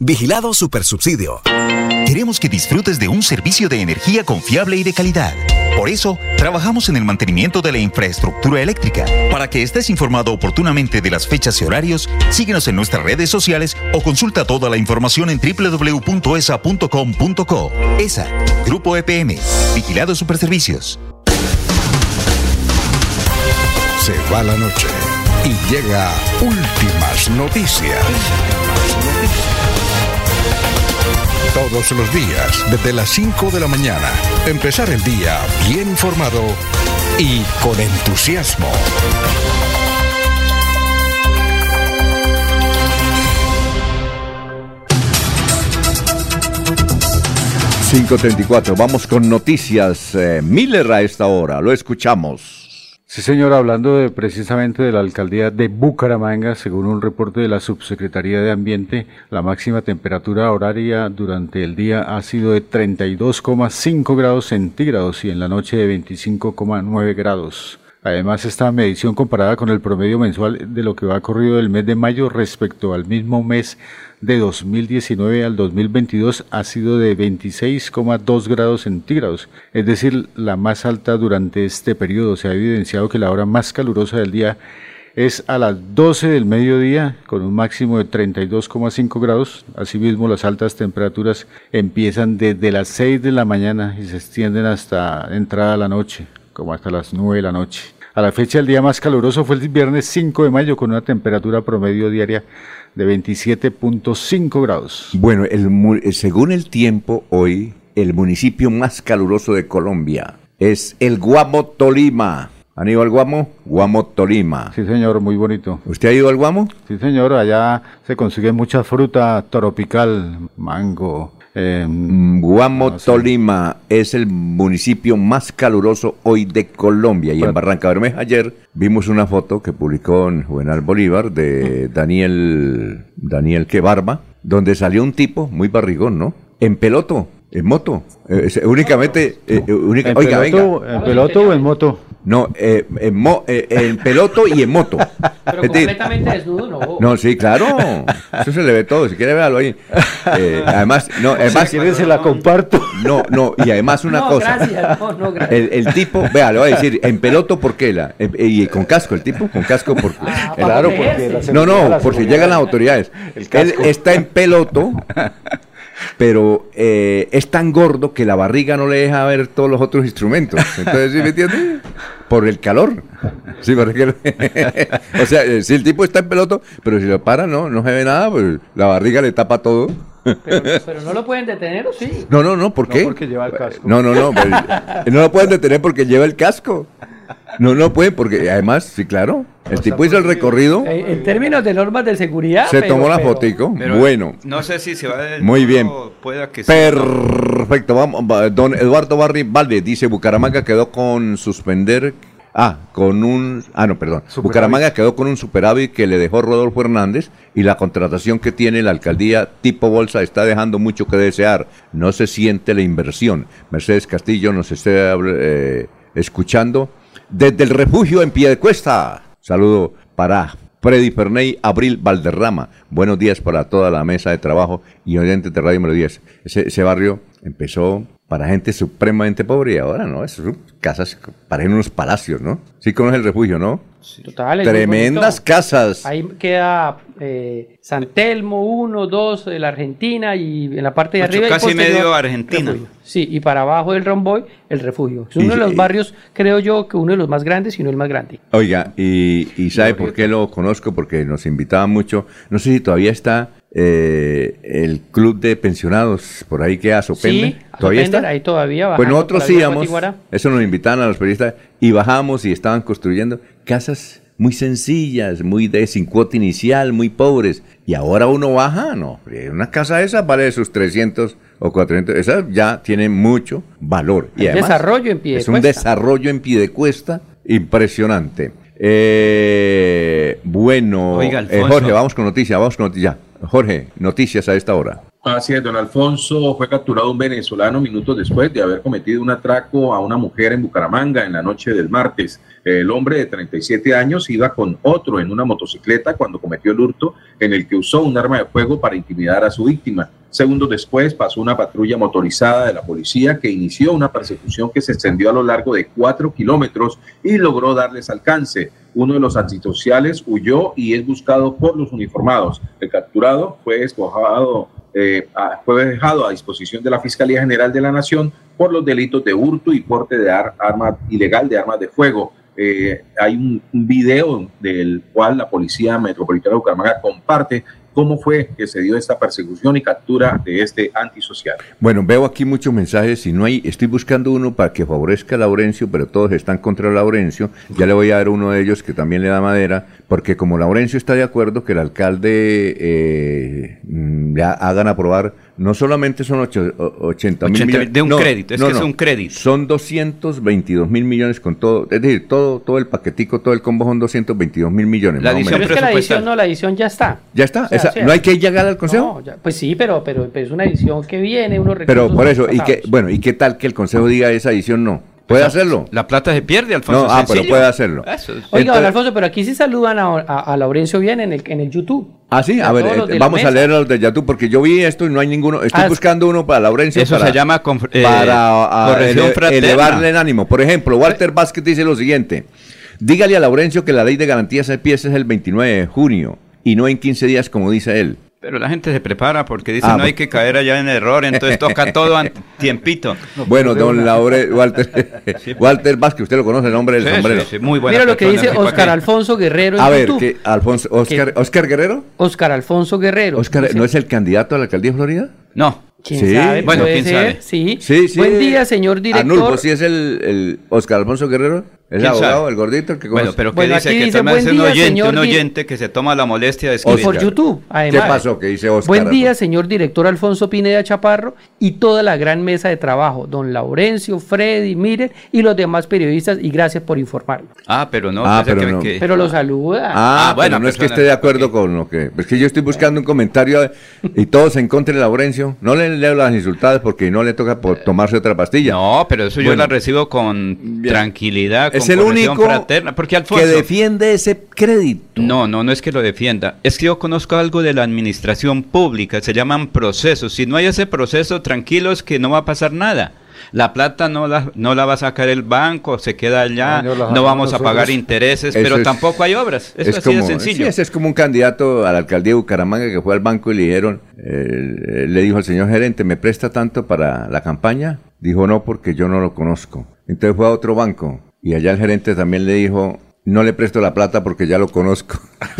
Vigilado Supersubsidio. Queremos que disfrutes de un servicio de energía confiable y de calidad. Por eso, trabajamos en el mantenimiento de la infraestructura eléctrica. Para que estés informado oportunamente de las fechas y horarios, síguenos en nuestras redes sociales o consulta toda la información en www.esa.com.co. ESA, Grupo EPM, Vigilado Superservicios. Se va la noche y llega últimas noticias. Todos los días, desde las 5 de la mañana. Empezar el día bien informado y con entusiasmo. ...534, vamos con noticias. Eh, Miller a esta hora, lo escuchamos. Sí, señor, hablando de, precisamente de la alcaldía de Bucaramanga, según un reporte de la Subsecretaría de Ambiente, la máxima temperatura horaria durante el día ha sido de 32,5 grados centígrados y en la noche de 25,9 grados. Además, esta medición comparada con el promedio mensual de lo que va corrido del mes de mayo respecto al mismo mes de 2019 al 2022 ha sido de 26,2 grados centígrados, es decir, la más alta durante este periodo. Se ha evidenciado que la hora más calurosa del día es a las 12 del mediodía con un máximo de 32,5 grados. Asimismo, las altas temperaturas empiezan desde las 6 de la mañana y se extienden hasta entrada a la noche, como hasta las 9 de la noche. A la fecha, el día más caluroso fue el viernes 5 de mayo con una temperatura promedio diaria de 27.5 grados. Bueno, el, según el tiempo, hoy el municipio más caluroso de Colombia es el Guamo, Tolima. ¿Han ido al Guamo? Guamo, Tolima. Sí, señor, muy bonito. ¿Usted ha ido al Guamo? Sí, señor, allá se consigue mucha fruta tropical, mango, Em, Guamo, Tolima es el municipio más caluroso hoy de Colombia. Y en Barranca Bermeja ayer vimos una foto que publicó en Juvenal Bolívar de Daniel, Daniel Quebarba, donde salió un tipo muy barrigón, ¿no? En peloto, en moto. Eh, únicamente. Eh, eh, ¿En, oiga, peloto, ¿En peloto o en moto? No, en, en peloto y en moto. Pero completamente desnudo, no. No, sí, claro. Eso se le ve todo. Si quiere, véalo ahí. además, no, además. Si quiere, se la comparto. No, no, y además una no, cosa. Gracias, no, no, gracias. El, tipo, vea, le voy a decir, en peloto, ¿por qué la? y con casco, el tipo, con casco, porque. Ah, claro, porque. no, no, por si llegan las autoridades. Él está en peloto pero eh, es tan gordo que la barriga no le deja ver todos los otros instrumentos. Entonces, ¿sí me entiendes? Por el calor. Sí, porque, <laughs> o sea, eh, si el tipo está en peloto, pero si lo para, no, no se ve nada, pues la barriga le tapa todo. Pero, no lo pueden detener, ¿o sí? No, no, no, ¿por qué? No, porque lleva el casco. No, no, no, pues, no lo pueden detener porque lleva el casco. No, no puede, porque además, sí, claro, el tipo hizo el recorrido. En, términos de normas de seguridad. Se tomó la fotico. bueno. No sé si se va a. Muy bien. Perfecto. Vamos, don Eduardo Barri Valde dice: Bucaramanga quedó con suspender. Ah, con un. Ah, no, perdón. Bucaramanga quedó con un superávit que le dejó Rodolfo Hernández y la contratación que tiene la alcaldía tipo bolsa está dejando mucho que desear. No se siente la inversión. Mercedes Castillo nos esté eh, escuchando desde el refugio en pie de cuesta. Saludo para Freddy Ferney, Abril Valderrama. Buenos días para toda la mesa de trabajo y oyentes de Radio Melodías. Ese, ese barrio empezó para gente supremamente pobre y ahora, ¿no? Esas casas parecen unos palacios, ¿no? Sí conoce el refugio, ¿no? Total. Tremendas casas. Ahí queda eh, San Telmo, uno, dos de la Argentina y en la parte de arriba. Casi medio Argentina. Sí, y para abajo del Romboy, el refugio. Es uno de los barrios, creo yo, que uno de los más grandes y uno el más grande. Oiga, y, y ¿sabe por qué lo conozco? Porque nos invitaban mucho. No sé si todavía está eh, el club de pensionados por ahí que a Sopende. Sí, ¿Todavía está? ahí todavía. Pues nosotros íbamos, eso nos invitaban a los periodistas, y bajamos y estaban construyendo casas muy sencillas, muy de sin cuota inicial, muy pobres. Y ahora uno baja, no, una casa esa vale sus 300 o 400, esa ya tiene mucho valor. Y además, desarrollo en pie de Es un desarrollo en pie de cuesta impresionante. Eh, bueno, eh, Jorge, vamos con noticias, vamos con noticias. Jorge, noticias a esta hora. Así don Alfonso fue capturado un venezolano minutos después de haber cometido un atraco a una mujer en Bucaramanga en la noche del martes. El hombre de 37 años iba con otro en una motocicleta cuando cometió el hurto en el que usó un arma de fuego para intimidar a su víctima. Segundos después pasó una patrulla motorizada de la policía que inició una persecución que se extendió a lo largo de cuatro kilómetros y logró darles alcance. Uno de los antisociales huyó y es buscado por los uniformados. El capturado fue despojado eh, fue dejado a disposición de la Fiscalía General de la Nación por los delitos de hurto y porte de arma ilegal de armas de fuego. Eh, hay un, un, video del cual la Policía Metropolitana de Bucaramanga comparte cómo fue que se dio esta persecución y captura de este antisocial. Bueno, veo aquí muchos mensajes y no hay, estoy buscando uno para que favorezca a Laurencio, pero todos están contra Laurencio. Ya le voy a dar uno de ellos que también le da madera, porque como Laurencio está de acuerdo que el alcalde eh, mm, le hagan aprobar no solamente son ocho- o- 80 mil 80 millones. de un no, crédito, es no, que es un crédito. Son 222 mil millones con todo, es decir, todo, todo el paquetico, todo el combo son 222 mil millones. La edición. Pero es que la edición no, la edición ya está. Ya está, O sea, esa- o sea, no hay que llegar al consejo. No, ya- pues sí, pero, pero, pero es una edición que viene, unos Pero por eso, y que, bueno, ¿y qué tal que el consejo diga esa edición no? ¿Puede hacerlo? La plata se pierde, Alfonso. No, ah, pero puede hacerlo. Eso es. Oiga, don Alfonso, pero aquí sí saludan a, a, a Laurencio bien en el, en el YouTube. Ah, sí, a A ver, eh, de vamos a leer los de Yatú, porque yo vi esto y no hay ninguno. Estoy Ah, buscando uno para Laurencio. Eso para, se llama eh, para ah, corrección ele- fraterna. elevarle el ánimo. Por ejemplo, Walter Vázquez dice lo siguiente: dígale a Laurencio que la ley de garantías empieza el 29 de junio y no en 15 días, como dice él. Pero la gente se prepara porque dice Ah, no hay que caer allá en error, entonces <laughs> toca todo a tiempito. <laughs> Bueno, don Laure, Walter, <laughs> Walter Vázquez, usted lo conoce el nombre del Sí, sombrero. sí, sí, muy buena Mira lo que dice sí, ¿para Oscar? Alfonso Guerrero en A ver, YouTube. que Alfonso, Oscar, Oscar Guerrero, Oscar Alfonso Guerrero. Oscar, Dice, ¿no es el candidato a la alcaldía de Florida? No. ¿Quién Sí, sabe? bueno, quién ser, sabe. Sí. Sí, sí. Buen día, señor director. Anulfo, sí es el, el Oscar Alfonso Guerrero, es el ¿Quién abogado, sabe? el gordito, el que Bueno, pero que Bueno, dice aquí que dice, buen un oyente, señor un oyente que se toma la molestia de Y escribir. por YouTube, además. ¿Qué pasó? ¿Qué dice Oscar? Buen día, señor director Alfonso Pineda Chaparro y toda la gran mesa de trabajo, don Laurencio, Freddy, Miren y los demás periodistas, y gracias por informarnos. Ah, pero no. Ah, pensé pero que- no. que- Pero lo saluda. Ah, Ah, bueno, no es que persona, esté de acuerdo con lo que... Es que yo estoy buscando un comentario y todos en contra de Laurencio. No le leo las insultadas porque no le toca por tomarse otra pastilla. No, pero eso yo la recibo con tranquilidad, con es el único fraterna. Porque Alfonso. que defiende ese crédito. No, no, no es que lo defienda. Es que yo conozco algo de la administración pública, se llaman procesos. Si no hay ese proceso, tranquilos que no va a pasar nada. La plata no la, no la va a sacar el banco, se queda allá, No, no la- no vamos a pagar intereses, pero es- tampoco hay obras. Eso es, así como, de sencillo. sí, ese es como un candidato a la alcaldía de Bucaramanga que fue al banco y le dijeron, eh, le dijo al señor gerente, ¿me presta tanto para la campaña? Dijo, no, porque yo no lo conozco. Entonces fue a otro banco y allá el gerente también le dijo, no le presto la plata porque ya lo conozco. <laughs>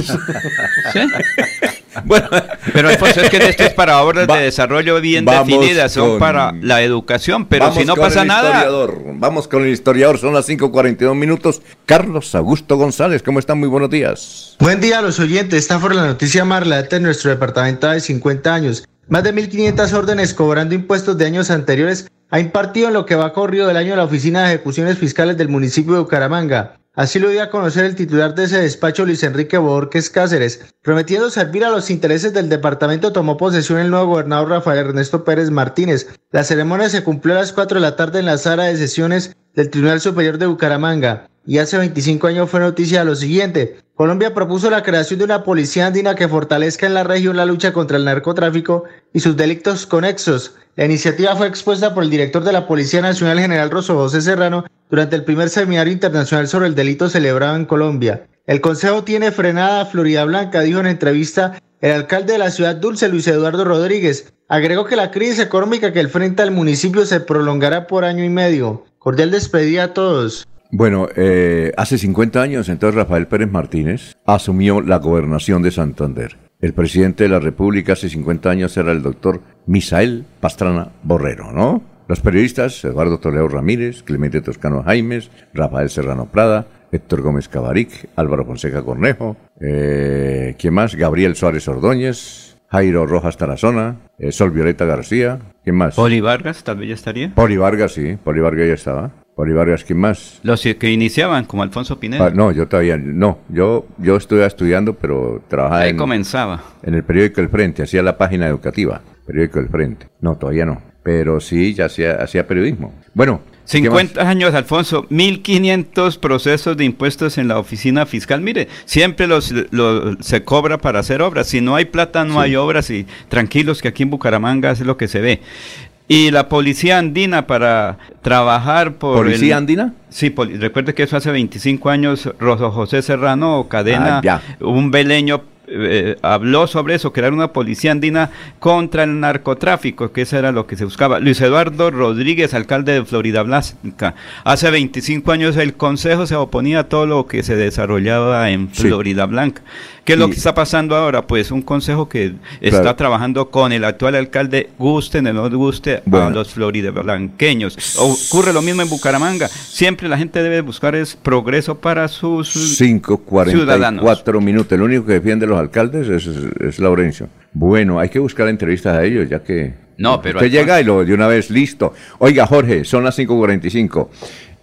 ¿Sí? <laughs> bueno, Pero Alfonso, es que esto es para obras Va- de desarrollo bien definidas, son con- para la educación, pero vamos si no con pasa el nada, historiador. Vamos con el historiador, son las 5.42 minutos. Carlos Augusto González, ¿cómo están? Muy buenos días. Buen día a los oyentes. Esta fue la noticia más relata en nuestro departamento de 50 años. Más de 1.500 órdenes cobrando impuestos de años anteriores ha impartido en lo que va corrido del año la Oficina de Ejecuciones Fiscales del municipio de Bucaramanga. Así lo dio a conocer el titular de ese despacho, Luis Enrique Borges Cáceres. Prometiendo servir a los intereses del departamento, tomó posesión el nuevo gobernador Rafael Ernesto Pérez Martínez. La ceremonia se cumplió a las 4 de la tarde en la sala de sesiones del Tribunal Superior de Bucaramanga. Y hace 25 años fue noticia lo siguiente. Colombia propuso la creación de una policía andina que fortalezca en la región la lucha contra el narcotráfico y sus delitos conexos. La iniciativa fue expuesta por el director de la Policía Nacional General Rosso José Serrano durante el primer seminario internacional sobre el delito celebrado en Colombia. El Consejo tiene frenada a Florida Blanca, dijo en entrevista el alcalde de la ciudad dulce, Luis Eduardo Rodríguez. Agregó que la crisis económica que enfrenta el municipio se prolongará por año y medio. Cordial despedida a todos. Bueno, eh, hace 50 años, entonces Rafael Pérez Martínez asumió la gobernación de Santander. El presidente de la República hace 50 años era el doctor Misael Pastrana Borrero, ¿no? Los periodistas, Eduardo Toledo Ramírez, Clemente Toscano Jaimes, Rafael Serrano Prada, Héctor Gómez Cabaric, Álvaro Fonseca Cornejo, eh, ¿quién más? Gabriel Suárez Ordóñez, Jairo Rojas Tarazona, eh, Sol Violeta García, ¿quién más? Poli Vargas tal vez ya estaría. Poli Vargas, sí, Poli Vargas ya estaba. Poli Vargas, ¿quién más? Los que iniciaban, como Alfonso Pineda. Ah, no, yo todavía no. Yo yo estuve estudiando, pero trabajaba Ahí en, comenzaba. en el periódico El Frente, hacía la página educativa, periódico El Frente. No, todavía no, pero sí ya hacía hacía periodismo. Bueno, ¿qué 50 años, Alfonso, 1.500 procesos de impuestos en la oficina fiscal. Mire, siempre los, lo- se cobra para hacer obras. Si no hay plata, no hay obras. Y tranquilos que aquí en Bucaramanga es lo que se ve. Y la policía andina para trabajar por... ¿Policía el- andina? Sí, poli- recuerde que eso hace 25 años, Rosso José Serrano Cadena, Ah, un beleño, eh, habló sobre eso, crear una policía andina contra el narcotráfico, que eso era lo que se buscaba. Luis Eduardo Rodríguez, alcalde de Florida Blanca. Hace 25 años el Consejo se oponía a todo lo que se desarrollaba en Sí. Florida Blanca. ¿Qué es lo que está pasando ahora? Pues un consejo que Claro. está trabajando con el actual alcalde, gusten o no guste a los floridablanqueños. Ocurre lo mismo en Bucaramanga. Siempre la gente debe buscar es progreso para sus 5.44 ciudadanos. minutos. El único que defiende a los alcaldes es, es Laurencio. Bueno, hay que buscar entrevistas a ellos, ya que No, pero... Usted llega y lo de una vez, listo. Oiga, Jorge, son las 5.45.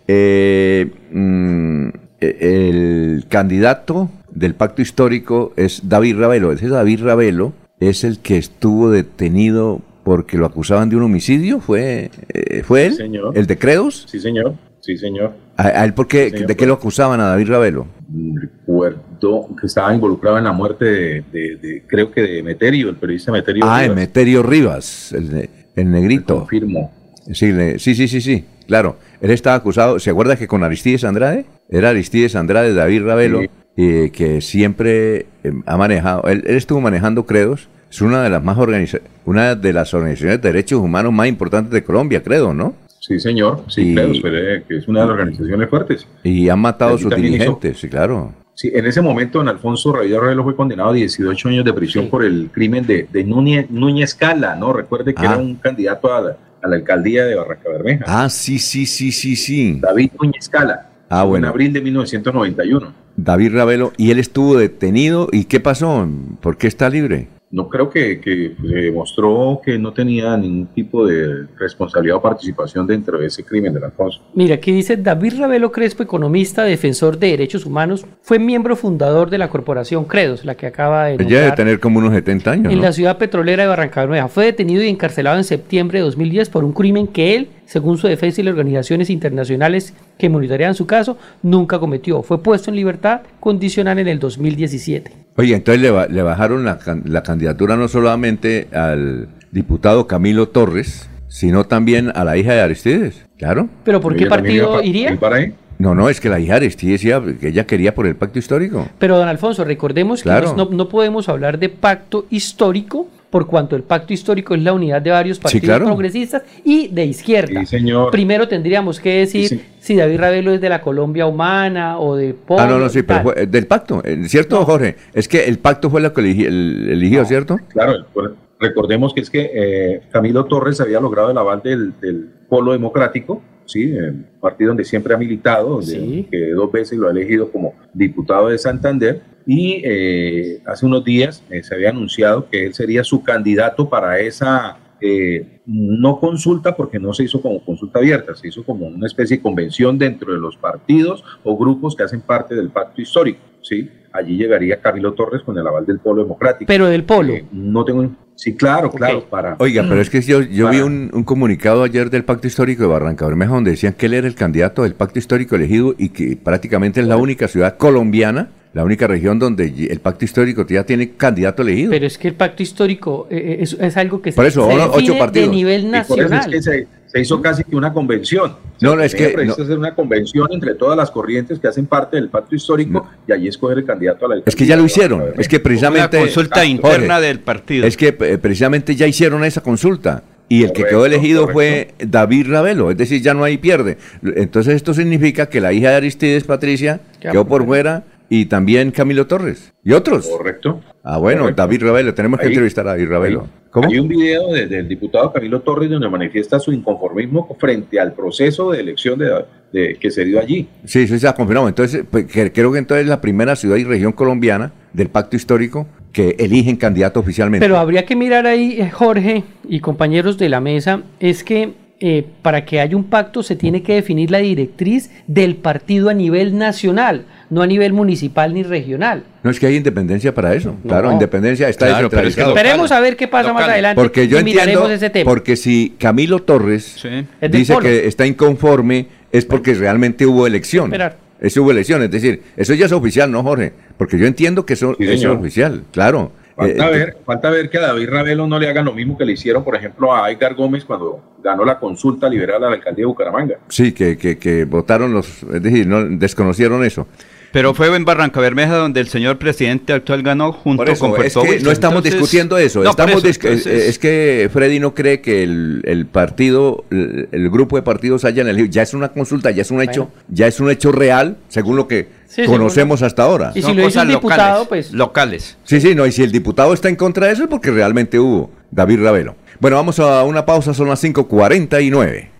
Eh, mm, el candidato del pacto histórico es David Ravelo. Ese David Ravelo es el que estuvo detenido porque lo acusaban de un homicidio. ¿Fue, eh, ¿fue él? Sí, señor. ¿El de Credos? Sí, señor. Sí, señor. ¿A, a él por qué, Sí, señor. ¿De qué lo acusaban a David Ravelo? Recuerdo que estaba involucrado en la muerte de, de- de- creo que de Meterio, el periodista Meterio. Ah, Rivas. Emeterio Rivas, el, el negrito. Confirmo. Sí, le- sí, sí, sí, sí, claro. Él estaba acusado, ¿se acuerda que con Aristides Andrade? Era Aristides Andrade, David Ravelo, Sí. Eh, que siempre eh, ha manejado, él, él estuvo manejando Credos, es una de las más organiza una de las organizaciones de derechos humanos más importantes de Colombia, Credo, ¿no? Sí, señor. Sí, Y- claro, pero, eh, que es una de las organizaciones fuertes. Y han matado a sus hizo- dirigentes, sí, claro. Sí, en ese momento, don Alfonso Ravelo Ravelo fue condenado a 18 años de prisión Sí. por el crimen de, de Núñez, Núñez Cala, ¿no? Recuerde que Ah. era un candidato a la, a la alcaldía de Barranca Bermeja. Ah, sí, sí, sí, sí, sí. David Núñez Cala. Ah, En bueno. abril de 1991. David Ravelo, y él estuvo detenido, ¿y qué pasó? ¿Por qué está libre? No creo que, que pues, se demostró que no tenía ningún tipo de responsabilidad o participación dentro de ese crimen del Alfonso. Mira, aquí dice David Ravelo Crespo, economista, defensor de derechos humanos, fue miembro fundador de la corporación Credos, la que acaba de Ella debe nombrar, tener como unos 70 años, en ¿no? la ciudad petrolera de Barranca Bermeja. Fue detenido y encarcelado en septiembre de 2010 por un crimen que él, según su defensa y las organizaciones internacionales que monitorean su caso, nunca cometió. Fue puesto en libertad condicional en el 2017. Oye, entonces le, le bajaron la, can- la candidatura no solamente al diputado Camilo Torres, sino también a la hija de Aristides. Claro. ¿Pero por qué partido iría? ir para ahí. No, no, es que la hija de Aristides iba- que ella quería por el pacto histórico. Pero don Alfonso, recordemos que Claro. nos- no, no podemos hablar de pacto histórico por cuanto el pacto histórico es la unidad de varios partidos claro. progresistas y de izquierda. Sí, señor. Primero tendríamos que decir Sí, sí. si David Ravelo es de la Colombia humana o de Polo. ah, no, no, sí, pero fue, eh, del pacto, eh, ¿cierto, Jorge? Es que el pacto fue lo que eligi- el- eligió, ¿cierto? Claro, pues, recordemos que es que eh, Camilo Torres había logrado el aval del, del Polo Democrático, ¿sí? el partido donde siempre ha militado, donde- Sí. que dos veces lo ha elegido como diputado de Santander, y eh, hace unos días eh, se había anunciado que él sería su candidato para esa, eh, no consulta, porque no se hizo como consulta abierta, se hizo como una especie de convención dentro de los partidos o grupos que hacen parte del pacto histórico, ¿sí? Allí llegaría Camilo Torres con el aval del Polo Democrático. Pero del Polo. Eh, no tengo. Sí, claro, claro. Para, Oiga, pero es que yo, yo vi un comunicado ayer del Pacto Histórico de Barranca Bermeja donde decían que él era el candidato del Pacto Histórico elegido y que prácticamente es la única ciudad colombiana, la única región donde el Pacto Histórico ya tiene candidato elegido. Pero es que el pacto histórico eh, es, es algo que Por se, eso, se ahora ocho define de partidos. nivel y por eso es nacional. que se, se hizo casi que una convención. No, Se no, es que- no. hacer una convención entre todas las corrientes que hacen parte del pacto histórico y allí escoger el candidato a la Es que ya lo hicieron, es que Una precisamente... consulta Jorge, interna del partido. Es que eh, precisamente ya hicieron esa consulta y el que Correcto, quedó elegido correcto. fue David Ravelo, es decir, ya no hay pierde. Entonces esto significa que la hija de Aristides, Patricia, quedó por por fuera y también Camilo Torres y otros. Correcto. Ah, bueno, Correcto. David Ravelo, tenemos que Ahí- entrevistar a David Ravelo. Hay- ¿Cómo? Hay un video de- del diputado Camilo Torres donde manifiesta su inconformismo frente al proceso de elección de, de- que se dio allí. Sí, eso se ha confirmado. Entonces, pues, que- creo que entonces es la primera ciudad y región colombiana del pacto histórico que eligen candidato oficialmente. Pero habría que mirar ahí, eh, Jorge y compañeros de la mesa, es que eh, para que haya un pacto se tiene que definir la directriz del partido a nivel nacional, no a nivel municipal ni regional. no es que hay independencia para eso. Claro, independencia está Claro, pero es que descentralizado. Local. Esperemos a ver qué pasa más adelante Porque yo y miraremos entiendo, ese tema. porque si Camilo Torres Sí. Es dice que está inconforme, es porque realmente hubo elección. Esperar. Eso hubo elección, es decir, eso ya es oficial, ¿no, Jorge? Porque yo entiendo que eso, Sí, eso es oficial, claro. Falta, Eh, ver, falta ver que a David Ravelo no le hagan lo mismo que le hicieron, por ejemplo, a Edgar Gómez cuando ganó la consulta liberal a la alcaldía de Bucaramanga. Sí, que, que, que votaron los, es decir, no, desconocieron eso. Pero fue en Barranca Bermeja donde el señor presidente actual ganó junto Por eso, con es Puerto que no estamos Entonces- discutiendo eso. No, estamos eso, dis- entonces- es que Freddy no cree que el, el partido, el, el grupo de partidos hayan elegido. Ya es una consulta, ya es un hecho, ya es un hecho real, según lo que Sí, conocemos hasta ahora. Y si son lo cosas un diputado, locales, pues- Locales. Sí, sí, no, y si el diputado está en contra de eso es porque realmente hubo David Ravelo. Bueno, vamos a una pausa, son las 5.49.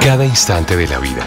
Cada instante de la vida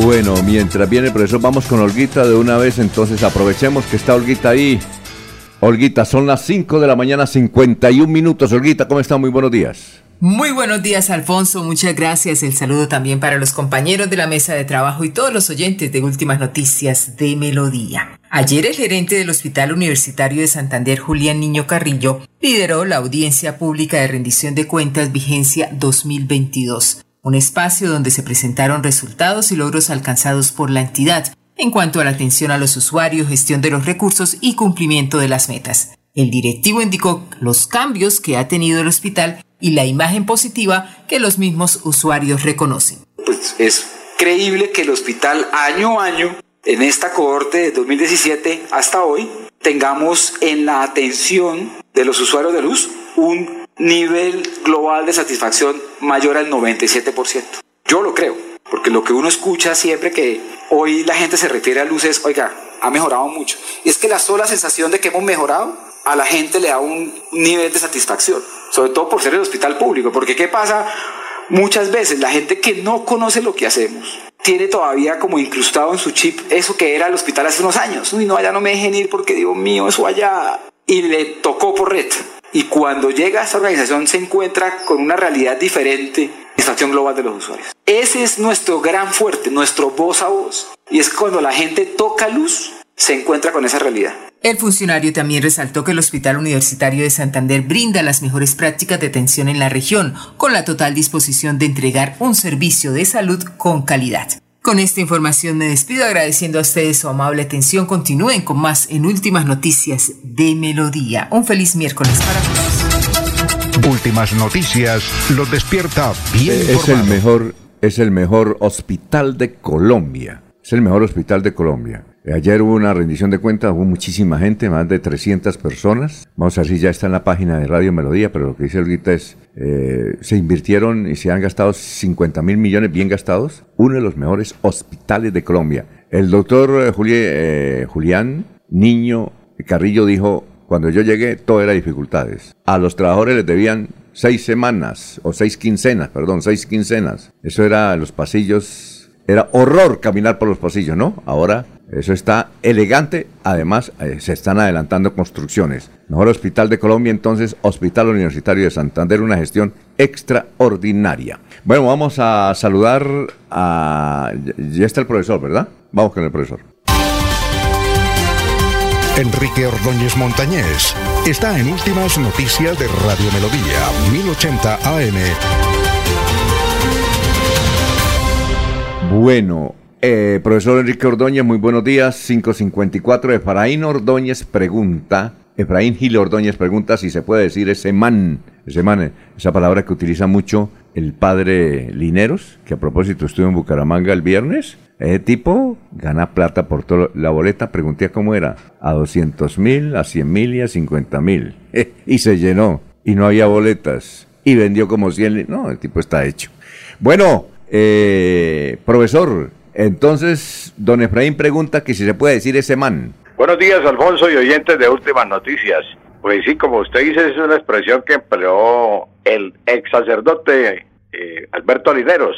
Bueno, mientras viene el profesor, vamos con Olguita de una vez, entonces aprovechemos que está Olguita ahí. Olguita, son las 5 de la mañana, 51 minutos. Olguita, ¿cómo está? Muy buenos días. Muy buenos días, Alfonso. Muchas gracias. El saludo también para los compañeros de la mesa de trabajo y todos los oyentes de Últimas Noticias de Melodía. Ayer el gerente del Hospital Universitario de Santander, Julián Niño Carrillo, lideró la audiencia pública de rendición de cuentas vigencia 2022 un espacio donde se presentaron resultados y logros alcanzados por la entidad en cuanto a la atención a los usuarios, gestión de los recursos y cumplimiento de las metas. El directivo indicó los cambios que ha tenido el hospital y la imagen positiva que los mismos usuarios reconocen. Pues es creíble que el hospital año a año, en esta cohorte de 2017 hasta hoy, tengamos en la atención de los usuarios de luz un nivel global de satisfacción mayor al 97%. Yo lo creo, porque lo que uno escucha siempre que hoy la gente se refiere a luces, oiga, ha mejorado mucho. Y es que la sola sensación de que hemos mejorado a la gente le da un nivel de satisfacción, sobre todo por ser el hospital público, porque ¿qué pasa? Muchas veces la gente que no conoce lo que hacemos tiene todavía como incrustado en su chip eso que era el hospital hace unos años. Uy, no, allá no me dejen ir porque Dios mío, eso allá. Y le tocó por red. Y cuando llega a esta organización se encuentra con una realidad diferente, satisfacción global de los usuarios. Ese es nuestro gran fuerte, nuestro voz a voz. Y es cuando la gente toca luz, se encuentra con esa realidad. El funcionario también resaltó que el Hospital Universitario de Santander brinda las mejores prácticas de atención en la región, con la total disposición de entregar un servicio de salud con calidad. Con esta información me despido agradeciendo a ustedes su amable atención. Continúen con más en Últimas Noticias de Melodía. Un feliz miércoles para todos. Últimas Noticias los despierta bien eh, Es el mejor, es el mejor hospital de Colombia. Es el mejor hospital de Colombia. Ayer hubo una rendición de cuentas, hubo muchísima gente, más de 300 personas. Vamos a ver si ya está en la página de Radio Melodía, pero lo que dice ahorita es, eh, se invirtieron y se han gastado 50 mil millones bien gastados. Uno de los mejores hospitales de Colombia. El doctor eh, eh, Julián Niño Carrillo dijo, cuando yo llegué todo era dificultades. A los trabajadores les debían seis semanas, o seis quincenas, perdón, seis quincenas. Eso era los pasillos era horror caminar por los pasillos, ¿no? Ahora eso está elegante, además eh, se están adelantando construcciones. Mejor hospital de Colombia, entonces Hospital Universitario de Santander, una gestión extraordinaria. Bueno, vamos a saludar a... Ya está el profesor, ¿verdad? Vamos con el profesor. Enrique Ordóñez Montañés está en Últimas Noticias de Radio Melodía, 1080 AM. Bueno, eh, profesor Enrique Ordóñez, muy buenos días. 554, Efraín Ordóñez pregunta, Efraín Gil Ordóñez pregunta si se puede decir ese man, ese man, esa palabra que utiliza mucho el padre Lineros, que a propósito estuvo en Bucaramanga el viernes. Ese tipo gana plata por toda la boleta. Pregunté cómo era. A 200 mil, a 100 mil y a 50 mil. <laughs> y se llenó. Y no había boletas. Y vendió como 100. No, el tipo está hecho. Bueno, eh, profesor, entonces, don Efraín pregunta que si se puede decir ese man. Buenos días, Alfonso y oyentes de Últimas Noticias. Pues sí, como usted dice, es una expresión que empleó el ex sacerdote eh, Alberto Alineros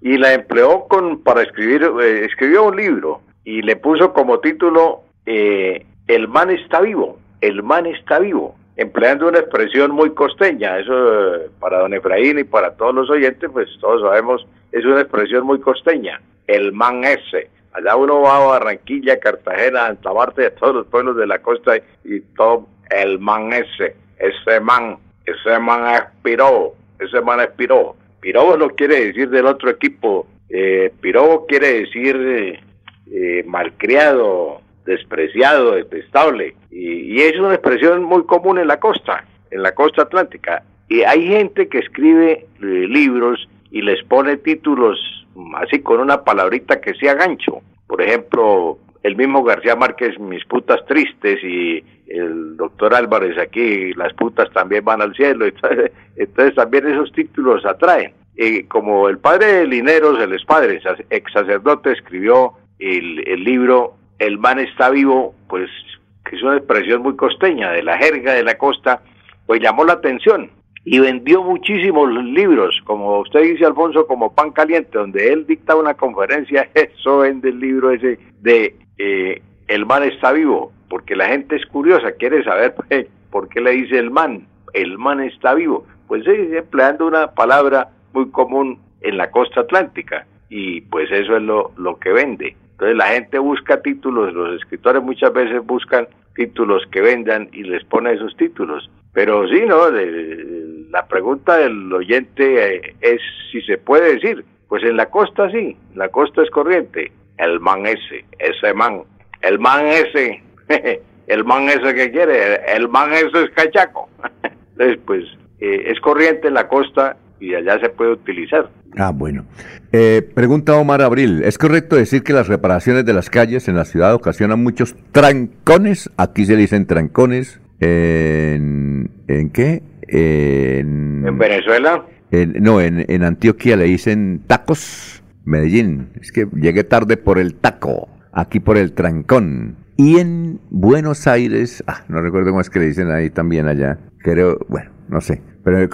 y la empleó con para escribir, eh, escribió un libro y le puso como título eh, El man está vivo, el man está vivo empleando una expresión muy costeña. Eso eh, para don Efraín y para todos los oyentes, pues todos sabemos, es una expresión muy costeña. El man ese. Allá uno va a Barranquilla, Cartagena, Antabarte, de todos los pueblos de la costa y todo el man ese. Ese man, ese man expiró, ese man expiró. Pirobo no quiere decir del otro equipo. Eh, pirobo quiere decir eh, eh malcriado, despreciado, detestable. Y, es una expresión muy común en la costa, en la costa atlántica. y hay gente que escribe eh, libros y les pone títulos así con una palabrita que sea gancho. Por ejemplo, el mismo García Márquez, Mis putas tristes, y el doctor Álvarez aquí, Las putas también van al cielo. <laughs> Entonces, entonces también esos títulos atraen. Y como el padre de Lineros, el padre, ex sacerdote, escribió el libro El man está vivo, pues que es una expresión muy costeña, de la jerga de la costa, pues llamó la atención y vendió muchísimos libros, como usted dice, Alfonso, como pan caliente, donde él dicta una conferencia, <laughs> eso vende el libro ese de eh, El man está vivo, porque la gente es curiosa, quiere saber <laughs> pues, por qué le dice el man, el man está vivo. Pues sí, empleando una palabra muy común en la costa atlántica, y pues eso es lo, lo que vende. Entonces la gente busca títulos, los escritores muchas veces buscan títulos que vendan y les pone esos títulos. Pero sí, ¿no? la pregunta del oyente eh, es si se puede decir. Pues en la costa sí, la costa es corriente. El man ese, ese man. El man ese, <laughs> el man ese que quiere, el man ese es cachaco. <laughs> Entonces, pues eh, es corriente en la costa y allá se puede utilizar. Ah, bueno. Eh, pregunta Omar Abril, ¿es correcto decir que las reparaciones de las calles en la ciudad ocasionan muchos trancones? Aquí se dicen trancones. ¿En, ¿en qué? En, Venezuela. no, en, en Antioquia le dicen tacos. Medellín, es que llegué tarde por el taco, aquí por el trancón. Y en Buenos Aires, ah, no recuerdo cómo es que le dicen ahí también allá, creo, bueno, no sé. Pero eh,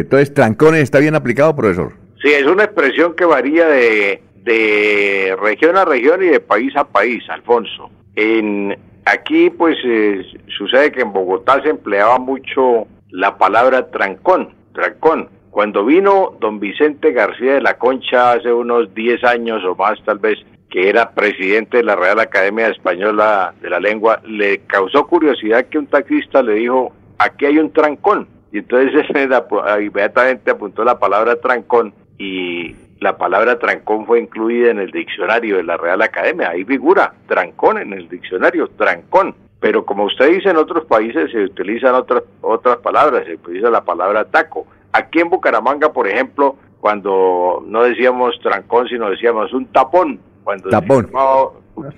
entonces, trancones está bien aplicado, profesor. Sí, es una expresión que varía de, de región a región y de país a país, Alfonso. En, aquí, pues, eh, sucede que en Bogotá se empleaba mucho la palabra trancón, trancón. Cuando vino don Vicente García de la Concha hace unos 10 años o más tal vez, que era presidente de la Real Academia Española de la Lengua, le causó curiosidad que un taxista le dijo, aquí hay un trancón. Y entonces inmediatamente apuntó la palabra trancón y la palabra trancón fue incluida en el diccionario de la Real Academia. Ahí figura trancón en el diccionario, trancón. Pero como usted dice, en otros países se utilizan otras, otras palabras, se utiliza la palabra taco. Aquí en Bucaramanga, por ejemplo, cuando no decíamos trancón, sino decíamos un tapón. Cuando tapón.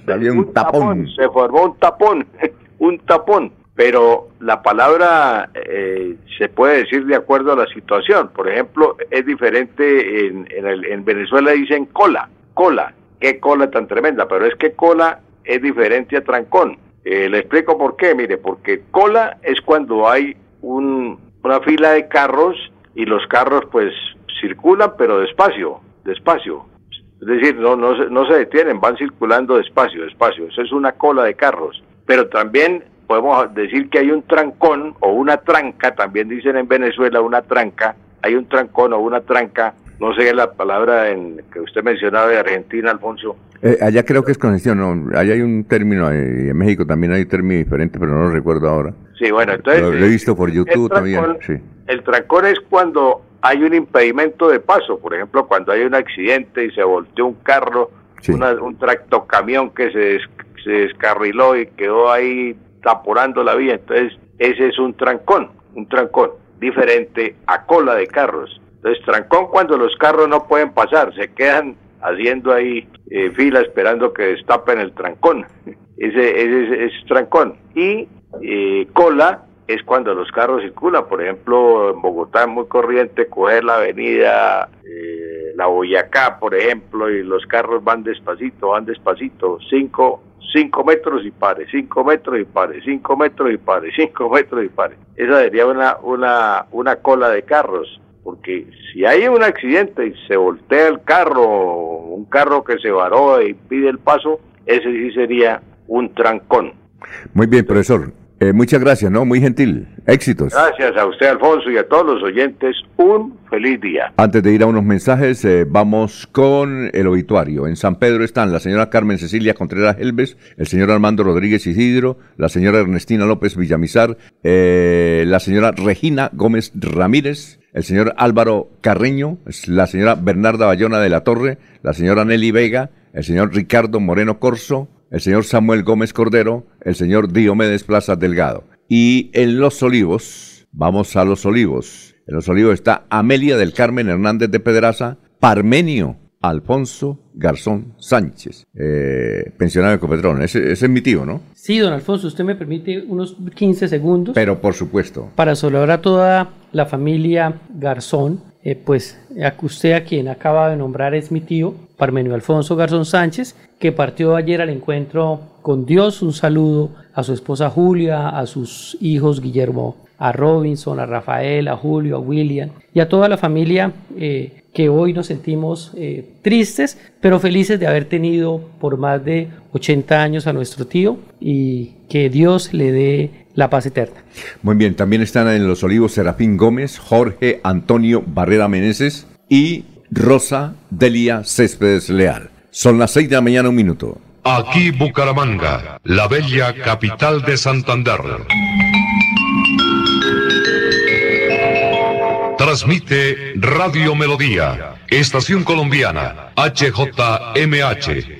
Se un, tapón. Se formó un tapón, <laughs> un tapón. Pero la palabra eh, se puede decir de acuerdo a la situación. Por ejemplo, es diferente en, en, el, en Venezuela dicen cola, cola. Qué cola tan tremenda, pero es que cola es diferente a trancón eh, le explico por qué, mire, porque cola es cuando hay un, una fila de carros y los carros pues circulan pero despacio, despacio. Es decir, no, no, no se detienen, van circulando despacio, despacio. Eso es una cola de carros. Pero también podemos decir que hay un trancón o una tranca, también dicen en Venezuela una tranca, hay un trancón o una tranca no sé la palabra en, que usted mencionaba de Argentina, Alfonso. Eh, allá creo que es congestión, no, allá hay un término, eh, en México también hay un término diferente, pero no lo recuerdo ahora. Sí, bueno, entonces... Lo, he visto por YouTube también, sí. El trancón es cuando hay un impedimento de paso, por ejemplo, cuando hay un accidente y se volteó un carro, un tractocamión que se, se descarriló y quedó ahí taporando la vía, entonces ese es un trancón, un trancón, diferente a cola de carros. Entonces, trancón cuando los carros no pueden pasar, se quedan haciendo ahí eh, fila esperando que destapen el trancón. <laughs> Ese, es trancón. Y eh, cola es cuando los carros circulan. Por ejemplo, en Bogotá es muy corriente coger la avenida eh, La Boyacá, por ejemplo, y los carros van despacito, van despacito, cinco, cinco metros y pare, cinco metros y pare, cinco metros y pare, <laughs> cinco metros y pare. Esa sería una, una, una cola de carros porque si hay un accidente y se voltea el carro, un carro que se varó y pide el paso, ese sí sería un trancón. Muy bien, profesor. Eh, muchas gracias, ¿no? Muy gentil. Éxitos. Gracias a usted, Alfonso, y a todos los oyentes. Un feliz día. Antes de ir a unos mensajes, eh, vamos con el obituario. En San Pedro están la señora Carmen Cecilia Contreras Helves, el señor Armando Rodríguez Isidro, la señora Ernestina López Villamizar, eh, la señora Regina Gómez Ramírez, el señor Álvaro Carreño, la señora Bernarda Bayona de la Torre, la señora Nelly Vega, el señor Ricardo Moreno Corso, el señor Samuel Gómez Cordero, el señor Diomedes Plaza Delgado. Y en Los Olivos, vamos a Los Olivos, En Los Olivos está Amelia del Carmen Hernández de Pedraza, Parmenio Alfonso Garzón Sánchez, eh, pensionado de Ecopetrón. Ese, ese es mi tío, ¿no? Sí, don Alfonso, usted me permite unos 15 segundos Pero por supuesto. para saludar a toda la familia Garzón. Eh, pues usted a quien acaba de nombrar es mi tío, Parmenio Alfonso Garzón Sánchez, que partió ayer al encuentro con Dios. Un saludo a su esposa Julia, a sus hijos Guillermo, a Robinson, a Rafael, a Julio, a William y a toda la familia eh, que hoy nos sentimos eh, tristes, pero felices de haber tenido por más de 80 años a nuestro tío y que Dios le dé la paz eterna. Muy bien, también están en Los Olivos Serafín Gómez, Jorge Antonio Barrera Meneses y Rosa Delia Céspedes Leal. Son las 6 de la mañana, un minuto. Aquí Bucaramanga, la bella capital de Santander. Transmite Radio Melodía, Estación Colombiana, HJMH,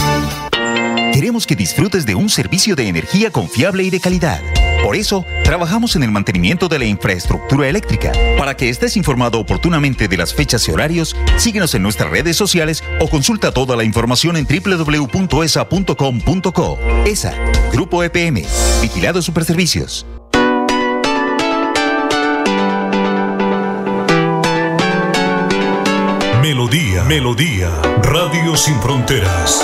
Que disfrutes de un servicio de energía confiable y de calidad. Por eso, trabajamos en el mantenimiento de la infraestructura eléctrica. Para que estés informado oportunamente de las fechas y horarios, síguenos en nuestras redes sociales o consulta toda la información en www.esa.com.co. ESA, Grupo EPM, Vigilado Superservicios. Melodía, Melodía, Radio Sin Fronteras.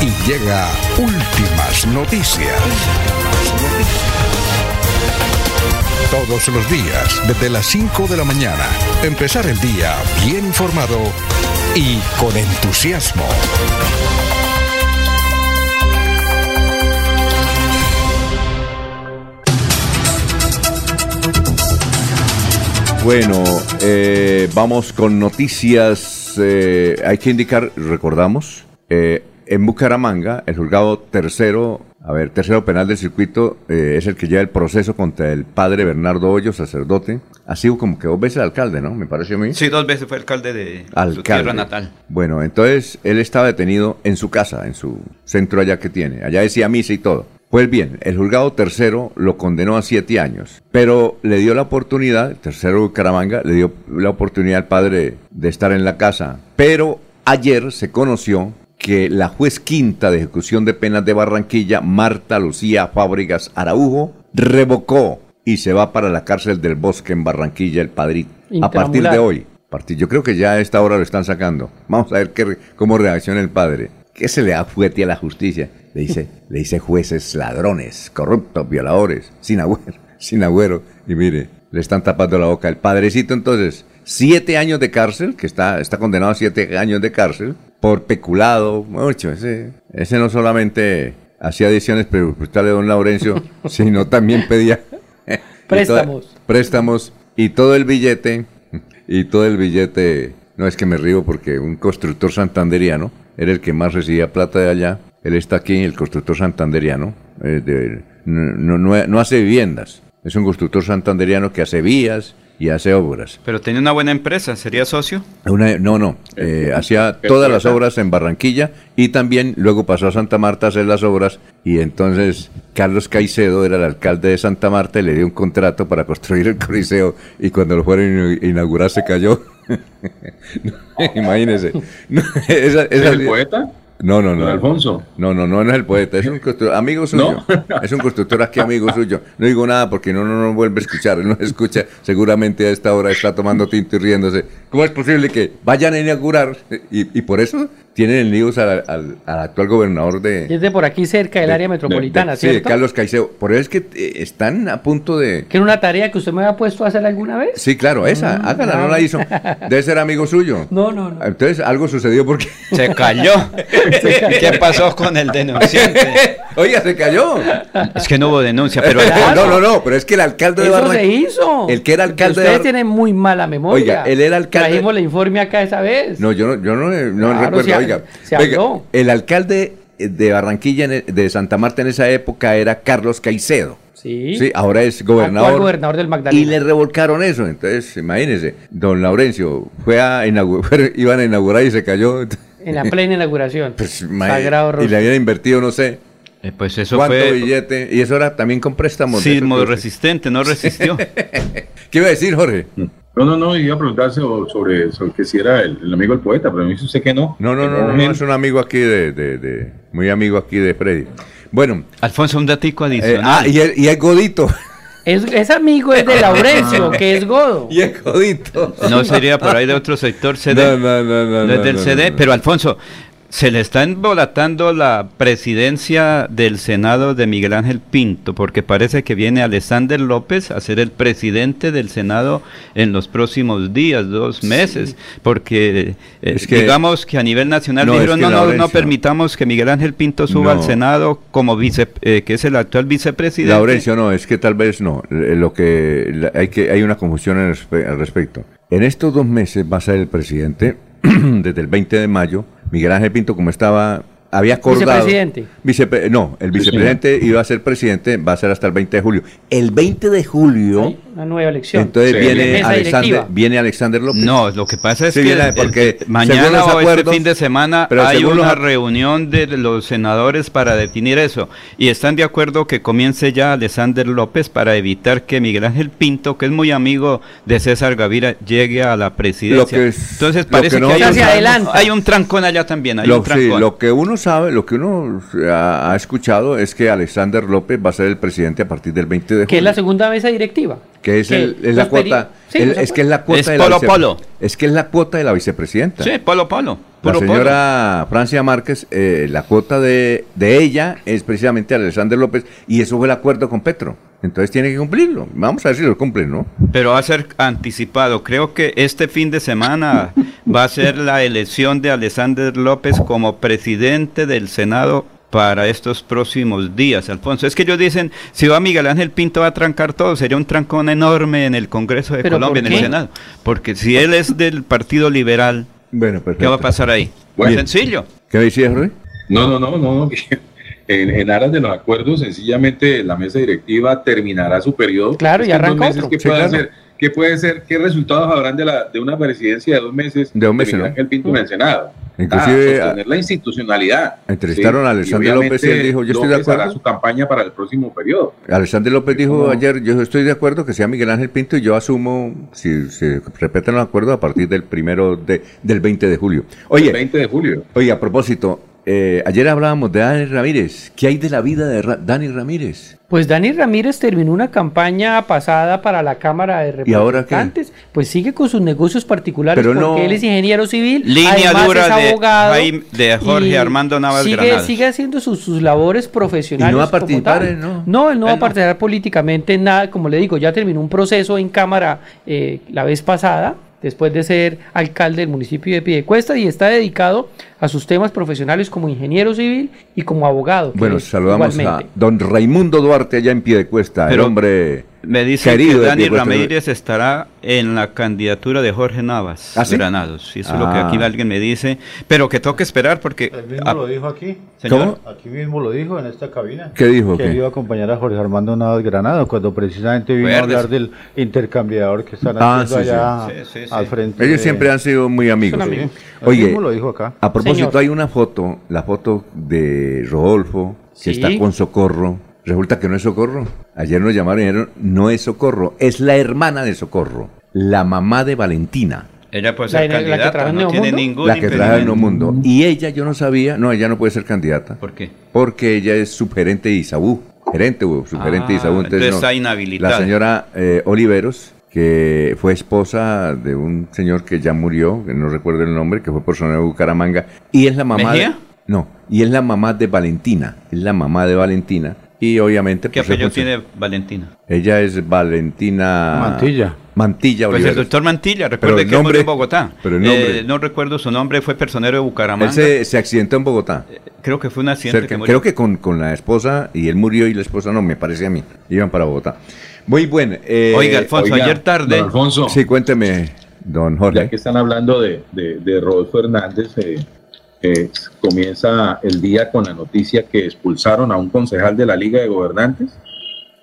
y llega últimas noticias. Todos los días, desde las 5 de la mañana, empezar el día bien informado y con entusiasmo. Bueno, eh, vamos con noticias. eh, hay que indicar, recordamos, eh, en Bucaramanga, el juzgado tercero, a ver, tercero penal del circuito eh, es el que lleva el proceso contra el padre Bernardo Hoyo, sacerdote. Ha sido como que dos veces alcalde, ¿no? Me parece a mí. Sí, dos veces fue alcalde de su Alcalde. tierra natal. Bueno, entonces él estaba detenido en su casa, en su centro allá que tiene. Allá decía misa y todo. Pues bien, el juzgado tercero lo condenó a siete años, pero le dio la oportunidad, el tercero Bucaramanga, le dio la oportunidad al padre de estar en la casa. Pero ayer se conoció que la juez quinta de ejecución de penas de Barranquilla, Marta Lucía Fábregas Araujo, revocó y se va para la cárcel del bosque en Barranquilla el padrito. A partir de hoy. Yo creo que ya a esta hora lo están sacando. Vamos a ver qué, cómo reacciona el padre. ¿Qué se le da fuerte a la justicia? Le dice, <laughs> le dice jueces ladrones, corruptos, violadores, sin agüero, <laughs> sin agüero. Y mire, le están tapando la boca. El padrecito entonces, siete años de cárcel, que está, está condenado a siete años de cárcel, por peculado. Mucho, ese, ese no solamente hacía adiciones presupuestales de don Laurencio, <laughs> sino también pedía y toda- Préstamos. préstamos y todo el billete y todo el billete no es que me río porque un constructor santanderiano era el que más recibía plata de allá él está aquí el constructor santanderiano eh, de- no- no- no hace viviendas es un constructor santanderiano que hace vías y hace obras. Pero tenía una buena empresa, ¿sería socio? Una- no, no, eh, hacía todas las obras en Barranquilla y también luego pasó a Santa Marta a hacer las obras y entonces Carlos Caicedo era el alcalde de Santa Marta y le dio un contrato para construir el Coliseo y cuando lo fueron a inaugurar se cayó. <laughs> Imagínese. No, esa- ¿Es esa- el poeta? No, no, no. Alfonso. No, no, no, no es el poeta, es un constructor, amigo suyo. Es un constructor aquí, amigo suyo. No digo nada porque no, no, no vuelve a escuchar. No escucha. Seguramente a esta hora está tomando tinto y riéndose. ¿Cómo es posible que vayan a inaugurar? Y, y por eso tienen el news al, al- al actual gobernador de. Es de por aquí cerca del área metropolitana, de- sí, de. Carlos Caicedo. Por eso es que eh, están a punto de. ¿Que era una tarea que usted me había puesto a hacer alguna vez? Sí, claro, esa. Mm, Hágala, no la hizo. <laughs> Debe ser amigo suyo. No, no, no. Entonces algo sucedió porque. Se cayó. ¿Qué pasó con el denunciante? <laughs> Oiga, se cayó. Es que no hubo denuncia, pero <laughs> No, no, no, pero es que el alcalde de Eso Barranquilla. se hizo. El que era alcalde de Ustedes Bar- tienen muy mala memoria. Oiga, él era alcalde- Trajimos el informe acá esa vez. No, yo no, yo no, no Claro, recuerdo. se ha- oiga, se oiga, habló. el alcalde de Barranquilla, de Santa Marta en esa época era Carlos Caicedo. Sí. Sí, ahora es gobernador. Actual gobernador del Magdalena. Y le revolcaron eso. Entonces, imagínese, don Laurencio fue a inaugurar, <laughs> iban a inaugurar y se cayó. En la plena inauguración. <laughs> Pues, Sagrado y le habían invertido, no sé, Eh, pues eso cuánto fue billete. Y eso era también con préstamos. sismo resistente, no <laughs> resistió. ¿Qué iba a decir, Jorge? No, no, no, iba a preguntarse sobre, sobre, sobre que si era el, el amigo del poeta, pero me dice usted que no. No, no, no, no, él- es un amigo aquí de, de- de- muy amigo aquí de Freddy. Bueno. Alfonso, un datico eh, adicional. ah, y es, y es Godito. Es, es amigo es de Laurencio, <laughs> que es Godo. Y es Godito. No sería por ahí de otro sector CD. No, no, no, no, No es no, del no, CD, no, no. pero Alfonso, se le está embolatando la presidencia del Senado de Miguel Ángel Pinto, porque parece que viene Alexander López a ser el presidente del Senado en los próximos días, dos meses, porque eh, Es que- digamos que a nivel nacional No, es dijeron, que no, no, permitamos que Miguel Ángel Pinto suba No. al Senado como vice, eh, que es el actual vicepresidente. Laurencio, no, es que tal vez no. Eh, Lo que la- hay que hay una confusión al respecto. En estos dos meses va a ser el presidente <clears throat> desde el 20 de mayo. Miguel Ángel Pinto, como estaba había acordado. Vicepresidente. Vicepre- no, el vicepresidente iba a ser presidente, va a ser hasta el 20 de julio. El 20 de julio, Una nueva elección. entonces Sí. viene Alexander, viene Alexander López. No, lo que pasa es Sí, que viene el- porque el- mañana o este acuerdos- fin de semana pero hay una los- reunión de los senadores para definir eso y están de acuerdo que comience ya Alexander López para evitar que Miguel Ángel Pinto, que es muy amigo de César Gavira, llegue a la presidencia. Lo que es- Entonces lo parece que que, no hay, un, hay un trancón allá también, hay Lo, un sí, trancón. lo que uno sabe, lo que uno ha, ha escuchado es que Alexander López va a ser el presidente a partir del 20 de julio. Que es la segunda mesa directiva. Que es, que el- es la cuota. Sí, el- los es que es la cuota Es de la polo, vice- polo. Es que es la cuota de la vicepresidenta. Sí, polo polo. La polo. señora Francia Márquez, eh, la cuota de, de ella es precisamente Alexander López y eso fue el acuerdo con Petro. Entonces tiene que cumplirlo. Vamos a ver si lo cumplen, ¿no? Pero va a ser anticipado. Creo que este fin de semana <laughs> va a ser la elección de Alexander López como presidente del Senado para estos próximos días, Alfonso. Es que ellos dicen, si va Miguel Ángel Pinto va a trancar todo, sería un trancón enorme en el Congreso de ¿Pero Colombia, en el? Senado. Porque si él es del Partido Liberal, Bueno, ¿qué va a pasar ahí? Bueno. Sencillo. ¿Qué decías, Rui? No, no, no, no. no, En, en aras de los acuerdos, sencillamente la mesa directiva terminará su periodo. Claro, y arranca meses, otro. ¿Qué Sí, puede claro. hacer? ¿Qué puede ser? ¿Qué resultados habrán de, la, de una presidencia de dos meses De un mes, Miguel ¿no? Ángel Pinto en el Senado? Inclusive, Ah, la institucionalidad. entrevistaron a y Alexander López y él dijo, yo estoy de López hará acuerdo. su campaña para el próximo periodo. Alexander López dijo ¿Cómo? ayer, yo estoy de acuerdo que sea Miguel Ángel Pinto y yo asumo, si se respetan los acuerdos, a partir del primero de, del 20 de julio. el Oye, 20 de julio. oye, a propósito, eh, ayer hablábamos de Dani Ramírez. ¿Qué hay de la vida de Ra- Dani Ramírez? Pues Dani Ramírez terminó una campaña pasada para la Cámara de ¿Y ahora qué? Representantes. Pues sigue con sus negocios particulares Pero porque no- él es ingeniero civil. Línea además dura es de abogado. Jaime- de Jorge y Armando Navas sigue, Granados. sigue haciendo sus, sus labores profesionales. ¿Y no va a participar él, no? No, él no va a no. participar políticamente en nada. Como le digo, ya terminó un proceso en Cámara eh, la vez pasada, después de ser alcalde del municipio de Piedecuesta, y está dedicado a sus temas profesionales como ingeniero civil y como abogado. Bueno, saludamos igualmente. a don Raimundo Duarte allá en Piedecuesta, el Pero- hombre Me dice querido que Dani Ramírez estará en la candidatura de Jorge Navas ¿Ah, sí? Granados. Sí, eso es lo que Ah. aquí alguien me dice. Pero que toque esperar porque. Él mismo ah, lo dijo aquí. Señor. Aquí mismo lo dijo en esta cabina. ¿Qué dijo, Que qué? iba a acompañar a Jorge Armando Navas Granado cuando precisamente vino a hablar del intercambiador que están Ah, haciendo sí, allá sí. Sí, sí, sí. al frente. Ellos de- siempre han sido muy amigos. Oye, mismo lo dijo acá. a propósito, Señor. hay una foto, la foto de Rodolfo, que Sí. está con Socorro. Resulta que no es Socorro. Ayer nos llamaron y dijeron, no es Socorro, es la hermana de Socorro, la mamá de Valentina. Ella puede La- ser la que candidata, trajo en no tiene Neomundo. ningún la que trajo el impedimento. Mundo. Y ella, yo no sabía, no, ella no puede ser candidata. ¿Por qué? Porque ella es subgerente de Isabú. Gerente subgerente de Ah, Isabú. entonces está inhabilitada. La señora eh, Oliveros, que fue esposa de un señor que ya murió, que no recuerdo el nombre, que fue personero de Bucaramanga. Y es la mamá de. No, y es la mamá de Valentina. Es la mamá de Valentina. Y obviamente... ¿Qué pues, apellido tiene Valentina? Ella es Valentina... Mantilla. Mantilla Pues el doctor Mantilla, recuerde que murió nombre- en Bogotá. pero el nombre- Eh, no recuerdo su nombre, fue personero de Bucaramanga. Él se, se accidentó en Bogotá. Creo que fue un accidente Cerca- que murió. creo que con, con la esposa y él murió y la esposa no, me parece a mí. Iban para Bogotá. Muy bueno. eh, Oiga, Alfonso, oiga, ayer tarde. don Alfonso. Sí, cuénteme, don Ya Jorge. que están hablando de, de, de Rodolfo Hernández, eh, eh, comienza el día con la noticia que expulsaron a un concejal de la Liga de Gobernantes,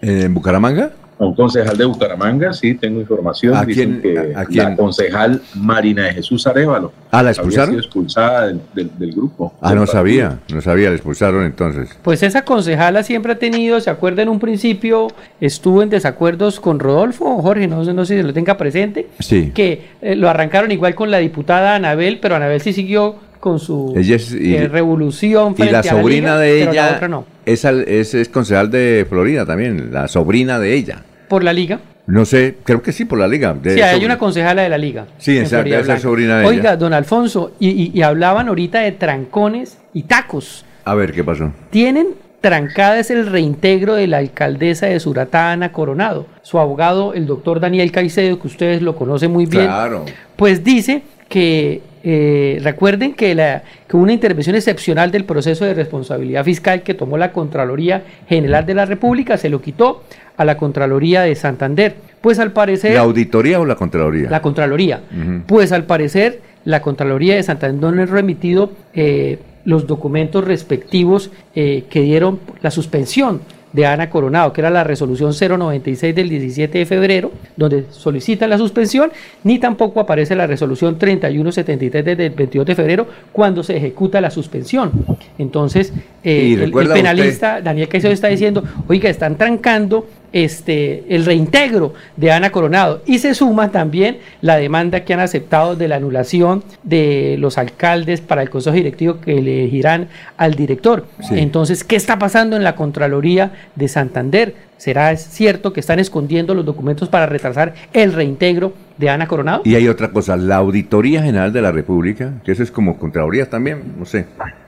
¿En Bucaramanga? a un concejal de Bucaramanga, sí, tengo información. ¿A Dicen quién- que a- a quién? la concejal Marina de Jesús Arevalo Ah, ¿la había expulsaron? sido expulsada del, del- del grupo. Ah, del no partido. sabía, no sabía, la expulsaron entonces. Pues esa concejala siempre ha tenido, ¿se acuerda en un principio? Estuvo en desacuerdos con Rodolfo, Jorge, no, sé- no sé si lo tenga presente. Sí. Que eh, lo arrancaron igual con la diputada Anabel, pero Anabel sí siguió con su Ella es- y- eh, revolución Y frente la a sobrina Liga, de la ella no. es, al- es, es concejal de Florida también, la sobrina de ella. Por la liga. No sé, creo que sí, por la liga. Sí, hay una concejala de la liga. Sí, en esa- sobrina de Oiga, ella. don Alfonso, y, y- y hablaban ahorita de trancones y tacos. A ver, ¿qué pasó? Tienen trancada es el reintegro de la alcaldesa de Suratá, Ana Coronado. Su abogado, el doctor Daniel Caicedo, que ustedes lo conocen muy bien, Claro. pues dice que eh, recuerden que, la, que una intervención excepcional del proceso de responsabilidad fiscal que tomó la Contraloría General de la República, se lo quitó a la Contraloría de Santander. Pues al parecer... ¿La auditoría o la contraloría? La Contraloría. Pues al parecer la Contraloría de Santander no ha remitido eh, los documentos respectivos eh, que dieron la suspensión de Ana Coronado, que era la resolución 096 del 17 de febrero, donde solicitan la suspensión, ni tampoco aparece la resolución 3173 del 22 de febrero, cuando se ejecuta la suspensión. Entonces, eh, el- penalista Daniel Caicedo está diciendo, oiga, están trancando este, el reintegro de Ana Coronado y se suma también la demanda que han aceptado de la anulación de los alcaldes para el consejo directivo que elegirán al director. Sí. Entonces, ¿qué está pasando en la Contraloría de Santander? ¿Será cierto que están escondiendo los documentos para retrasar el reintegro de Ana Coronado? Y hay otra cosa, la Auditoría General de la República, que eso es como Contraloría también, no sé,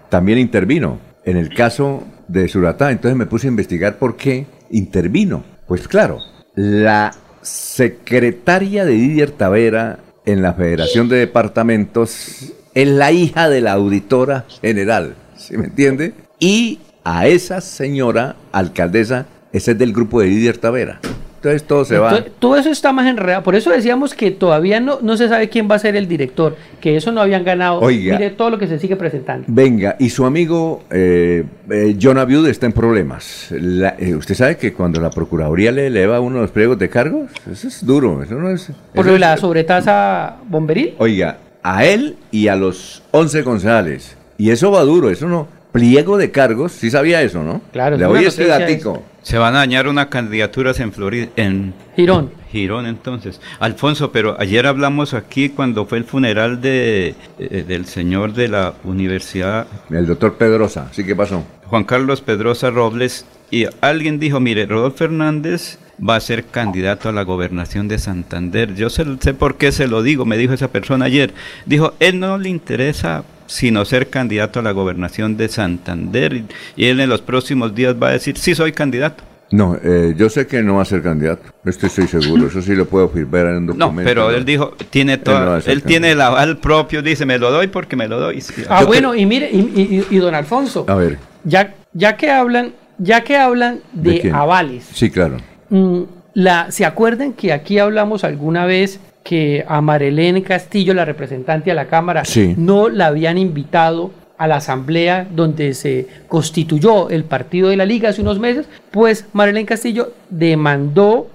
también intervino en el caso de Suratá. Entonces me puse a investigar por qué intervino. Pues claro, la secretaria de Didier Tavera en la Federación de Departamentos es la hija de la auditora general, ¿sí me entiende? Y a esa señora alcaldesa, ese es del grupo de Didier Tavera. Entonces todo se va. Todo eso está más enredado. Por eso decíamos que todavía no, no se sabe quién va a ser el director, que eso no habían ganado. Oiga. Mire todo lo que se sigue presentando. Venga, y su amigo eh, eh, John Abiud está en problemas. La- eh, usted sabe que cuando la Procuraduría le eleva uno de los pliegos de cargos, eso es duro, eso no es... Por eso es- la sobretasa bomberil. Oiga, a él y a los 11 concejales, y eso va duro, eso no... Pliego de cargos, sí sabía eso, ¿no? Claro, Le doy noticia datico. Se van a dañar unas candidaturas en Florida, en Girón. Girón entonces. Alfonso, pero ayer hablamos aquí cuando fue el funeral de, eh, del señor de la universidad, El doctor Pedrosa, ¿sí qué pasó? Juan Carlos Pedrosa Robles, y alguien dijo, mire, Rodolfo Fernández va a ser candidato a la gobernación de Santander. Yo sé, sé por qué se lo digo, me dijo esa persona ayer. Dijo, él no le interesa sino ser candidato a la gobernación de Santander y, él en los próximos días va a decir, sí soy candidato. No, eh, yo sé que no va a ser candidato, esto estoy seguro, eso sí lo puedo firmar en un No, documento. pero él dijo, tiene no toda, a él, tiene el aval propio, dice, me lo doy porque me lo doy. Sí. Ah, Yo bueno, y mire, y, y- y don Alfonso, A ver, ya, ya que hablan, ya que hablan ¿De avales, sí, claro. mm, la, ¿se acuerdan que aquí hablamos alguna vez que a Marilén Castillo, la representante a la Cámara, no la habían invitado a la asamblea donde se constituyó el partido de la Liga hace unos meses? Pues Marilén Castillo demandó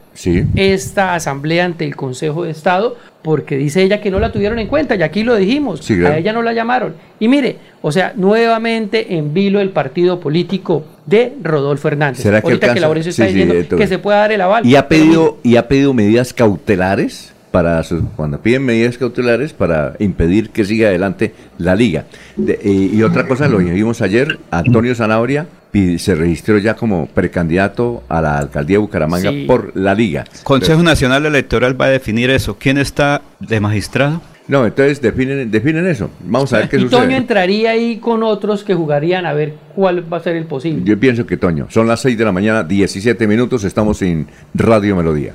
esta asamblea ante el Consejo de Estado porque dice ella que no la tuvieron en cuenta y aquí lo dijimos, a ella no la llamaron. Y mire, o sea, nuevamente en vilo el partido político de Rodolfo Hernández. ¿Será que Ahorita que Laurencio está diciendo que se pueda dar el aval. ¿Y ha pedido, y ha pedido medidas cautelares? Para cuando piden medidas cautelares para impedir que siga adelante la liga. y otra cosa, lo vimos ayer, Antonio Zanabria se registró ya como precandidato a la alcaldía de Bucaramanga por la liga. Consejo Nacional Electoral va a definir eso. ¿Quién está de magistrado? No, entonces definen, definen eso. Vamos a ver qué y sucede. Toño entraría ahí con otros que jugarían a ver cuál va a ser el posible. Yo pienso que Toño. Son las 6 de la mañana, 17 minutos. Estamos en Radio Melodía.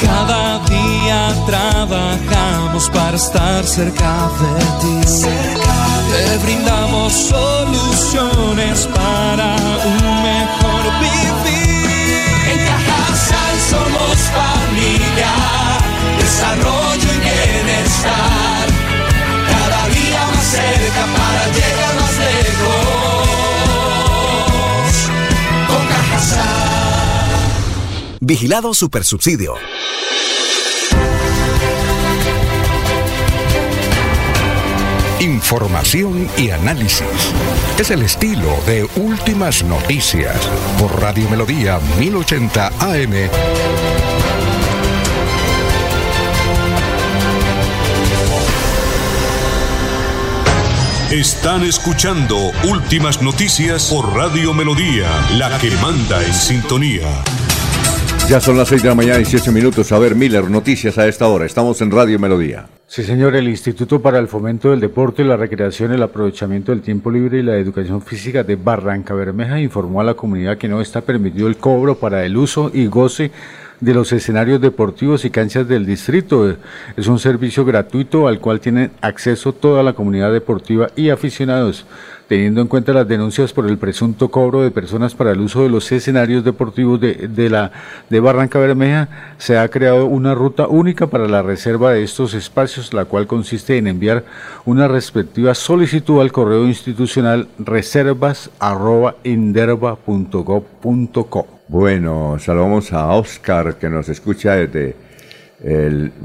Cada día trabajamos para estar cerca de ti. Te brindamos soluciones para un Vigilado Supersubsidio. Información y análisis. Es el estilo de Últimas Noticias por Radio Melodía 1080 AM. Están escuchando Últimas Noticias por Radio Melodía, la que manda en sintonía. Ya son las 6 de la mañana, 18 minutos. A ver, Miller, noticias a esta hora. Estamos en Radio Melodía. Sí, señor. El Instituto para el Fomento del Deporte, la Recreación, el Aprovechamiento del Tiempo Libre y la Educación Física de Barranca Bermeja informó a la comunidad que no está permitido el cobro para el uso y goce de los escenarios deportivos y canchas del distrito. Es un servicio gratuito al cual tienen acceso toda la comunidad deportiva y aficionados teniendo en cuenta las denuncias por el presunto cobro de personas para el uso de los escenarios deportivos de, de, la, de Barranca Bermeja, se ha creado una ruta única para la reserva de estos espacios, la cual consiste en enviar una respectiva solicitud al correo institucional reservas.inderva.gov.co. Bueno, saludamos a Oscar que nos escucha desde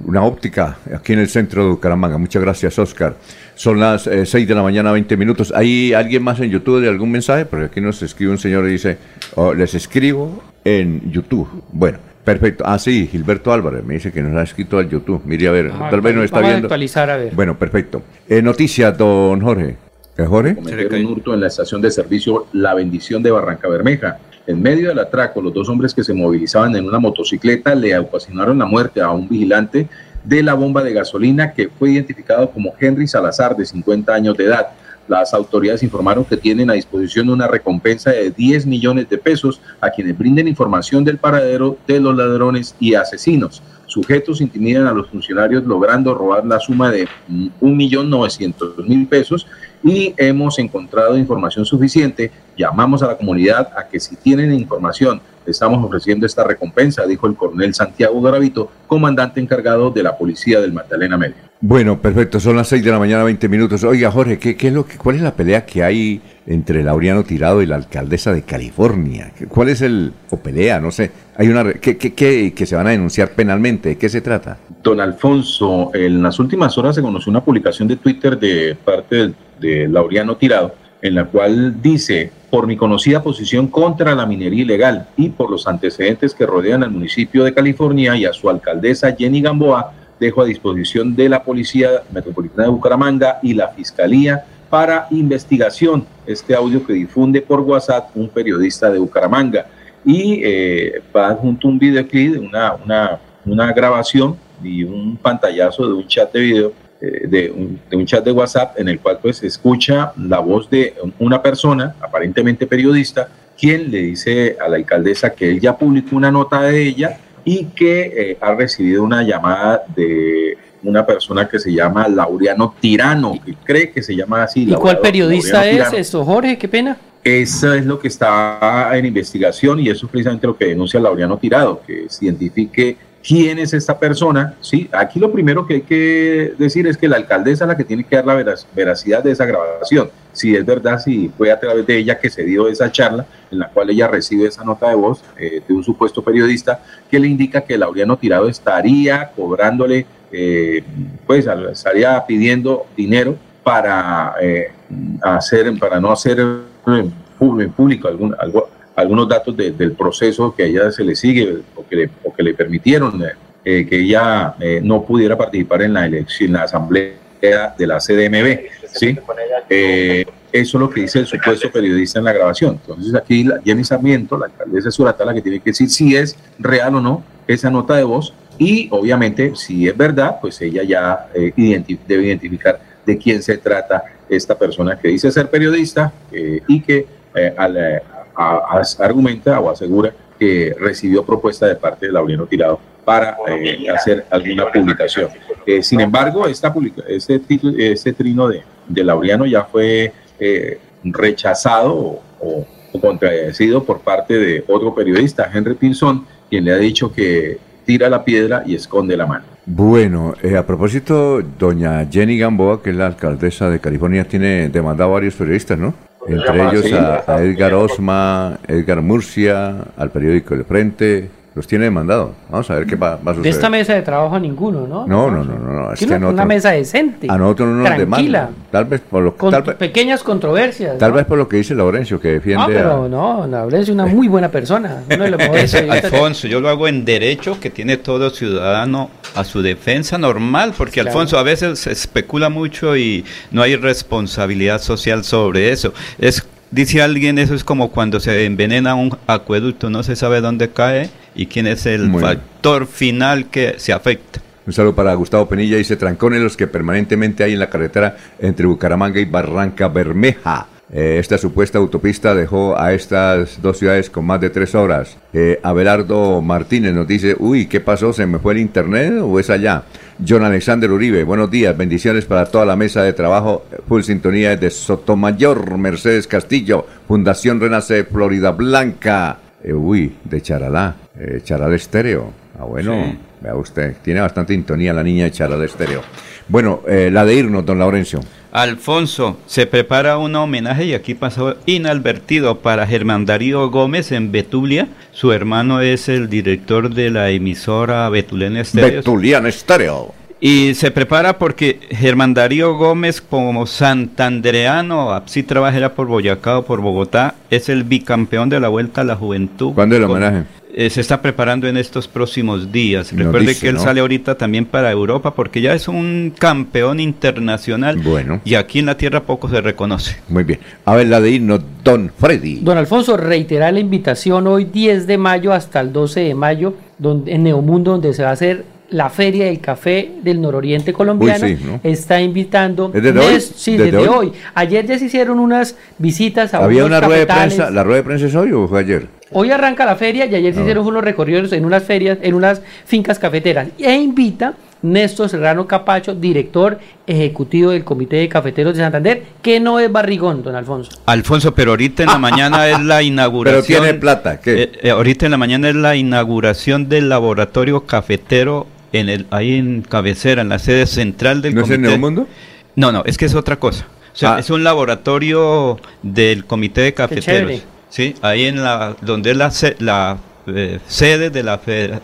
una óptica aquí en el centro de Bucaramanga. Muchas gracias, Oscar. Son las 6 eh, de la mañana, 20 minutos. ¿Hay alguien más en YouTube de algún mensaje? Porque aquí nos escribe un señor y dice, oh, les escribo en YouTube. Bueno, perfecto. Ah, sí, Gilberto Álvarez me dice que nos ha escrito al YouTube. Mire, a ver, ah, tal vez no está viendo. actualizar, a ver. Bueno, perfecto. Eh, noticias, don Jorge. ¿Eh, Jorge? un hurto en la estación de servicio La Bendición de Barranca Bermeja. En medio del atraco, los dos hombres que se movilizaban en una motocicleta le ocasionaron la muerte a un vigilante de la bomba de gasolina que fue identificado como Henry Salazar, de 50 años de edad. Las autoridades informaron que tienen a disposición una recompensa de 10 millones de pesos a quienes brinden información del paradero de los ladrones y asesinos. Sujetos intimidan a los funcionarios logrando robar la suma de 1.900.000 pesos y hemos encontrado información suficiente. Llamamos a la comunidad a que si tienen información, estamos ofreciendo esta recompensa, dijo el coronel Santiago Garavito, comandante encargado de la policía del Magdalena Medio. Bueno, perfecto, son las 6 de la mañana, 20 minutos. Oiga, Jorge, ¿qué, qué es lo que, ¿cuál es la pelea que hay entre Laureano Tirado y la alcaldesa de California? ¿Cuál es el, o pelea, no sé, hay una, ¿qué, qué, qué, que se van a denunciar penalmente? ¿De qué se trata? Don Alfonso, en las últimas horas se conoció una publicación de Twitter de parte del de Laureano Tirado, en la cual dice, por mi conocida posición contra la minería ilegal y por los antecedentes que rodean al municipio de California y a su alcaldesa Jenny Gamboa, dejo a disposición de la Policía Metropolitana de Bucaramanga y la Fiscalía para investigación este audio que difunde por WhatsApp un periodista de Bucaramanga. Y eh, va junto un videoclip, una, una, grabación y un pantallazo de un chat de video, de, un, de un chat de WhatsApp en el cual pues se escucha la voz de una persona, aparentemente periodista, quien le dice a la alcaldesa que él ya publicó una nota de ella y que eh, ha recibido una llamada de una persona que se llama Laureano Tirano, que cree que se llama así. ¿Y cuál periodista es esto, Jorge? Qué pena. Eso es lo que está en investigación y eso es precisamente lo que denuncia Laureano Tirado, que se identifique quién es esta persona. Sí, aquí lo primero que hay que decir es que la alcaldesa es la que tiene que dar la veracidad de esa grabación. Si es verdad, si fue a través de ella que se dio esa charla en la cual ella recibe esa nota de voz eh, de un supuesto periodista que le indica que Laureano Tirado estaría cobrándole, eh, pues estaría pidiendo dinero para eh, hacer, para no hacer en público algún, algo, algunos datos del proceso que a ella se le sigue o que le, o que le permitieron eh, que ella eh, no pudiera participar en la elección, en la asamblea de la CDMB. ¿sí? Eh, eso es lo que dice el supuesto periodista en la grabación. Entonces aquí la Jenny Sarmiento, la alcaldesa de Suratá, la que tiene que decir si es real o no esa nota de voz y obviamente si es verdad, pues ella ya debe identificar de quién se trata esta persona que dice ser periodista y que al, argumenta o asegura que recibió propuesta de parte de Laureano Tirado para eh, hacer alguna publicación. Eh, sin embargo, esta publica ese, título, ese trino de, de Laureano ya fue eh, rechazado o, o, contradecido por parte de otro periodista, Henry Pinzón, quien le ha dicho que tira la piedra y esconde la mano. Bueno, a propósito, doña Jenny Gamboa, que es la alcaldesa de California, tiene demandado a varios periodistas, ¿no? Entre ellos a, Edgar Osma, Edgar Murcia, al periódico El Frente, los tiene demandado. Vamos a ver qué va, a suceder. De esta mesa de trabajo a ninguno, ¿no? No, no, no, no. no. Es que una mesa decente. A nosotros no nos Tranquila. Tal vez por lo Con pequeñas controversias. Tal vez por lo que dice Laurencio, que defiende. No, pero no, Laurencio es una muy buena persona. <laughs> Alfonso, yo lo hago en derecho que tiene todo ciudadano a su defensa normal, porque Alfonso a veces se especula mucho y no hay responsabilidad social sobre eso. Es Dice alguien, eso es como cuando se envenena un acueducto, no se sabe dónde cae y quién es el factor final que se afecta. Un saludo para Gustavo Penilla, dice trancones los que permanentemente hay en la carretera entre Bucaramanga y Barranca Bermeja. Eh, esta supuesta autopista dejó a estas dos ciudades con más de tres horas. Eh, Abelardo Martínez nos dice, uy, ¿qué pasó? ¿Se me fue el internet o es allá? John Alexander Uribe, buenos días, bendiciones para toda la mesa de trabajo, full sintonía de Sotomayor, Mercedes Castillo, Fundación Renace Florida Blanca, eh, uy, de Charalá, Charalá Estéreo, ah bueno, vea usted, tiene bastante sintonía la niña de Charalá Estéreo. Bueno, la de irnos, don Laurencio. Alfonso, se prepara un homenaje y aquí pasó inadvertido para Germán Darío Gómez en Betulia. Su hermano es el director de la emisora Betuliana Estéreo. Betuliana Estéreo. Y se prepara porque Germán Darío Gómez, como santandereano, así trabajará por Boyacá o por Bogotá, es el bicampeón de la Vuelta a la Juventud. ¿Cuándo el homenaje? Eh, se está preparando en estos próximos días. Recuerde que él sale ahorita también para Europa porque ya es un campeón internacional. Bueno. Y aquí en la tierra poco se reconoce. Muy bien. A ver, la de irnos, don Freddy. Don Alfonso, reitera la invitación hoy 10 de mayo hasta el 12 de mayo donde, en Neomundo, donde se va a hacer la Feria del Café del Nororiente Colombiano está invitando ¿Desde hoy? sí, desde, hoy? Ayer ya se hicieron unas visitas a Había una rueda de prensa, ¿la rueda de prensa es hoy o fue ayer? Hoy arranca la feria y ayer se ah. hicieron unos recorridos en unas ferias, en unas fincas cafeteras. E invita Néstor Serrano Capacho, director ejecutivo del Comité de Cafeteros de Santander, que no es barrigón, don Alfonso. Alfonso, pero ahorita en la mañana es la <laughs> inauguración. Pero tiene plata, ¿qué? Eh, eh, ahorita en la mañana es la inauguración del laboratorio cafetero en el, ahí en cabecera, en la sede central del ¿No comité. es en Mundo? No, no, es que es otra cosa. O sea, ah. es un laboratorio del comité de cafeteros. Sí, ahí en la donde es la, la eh, sede de la,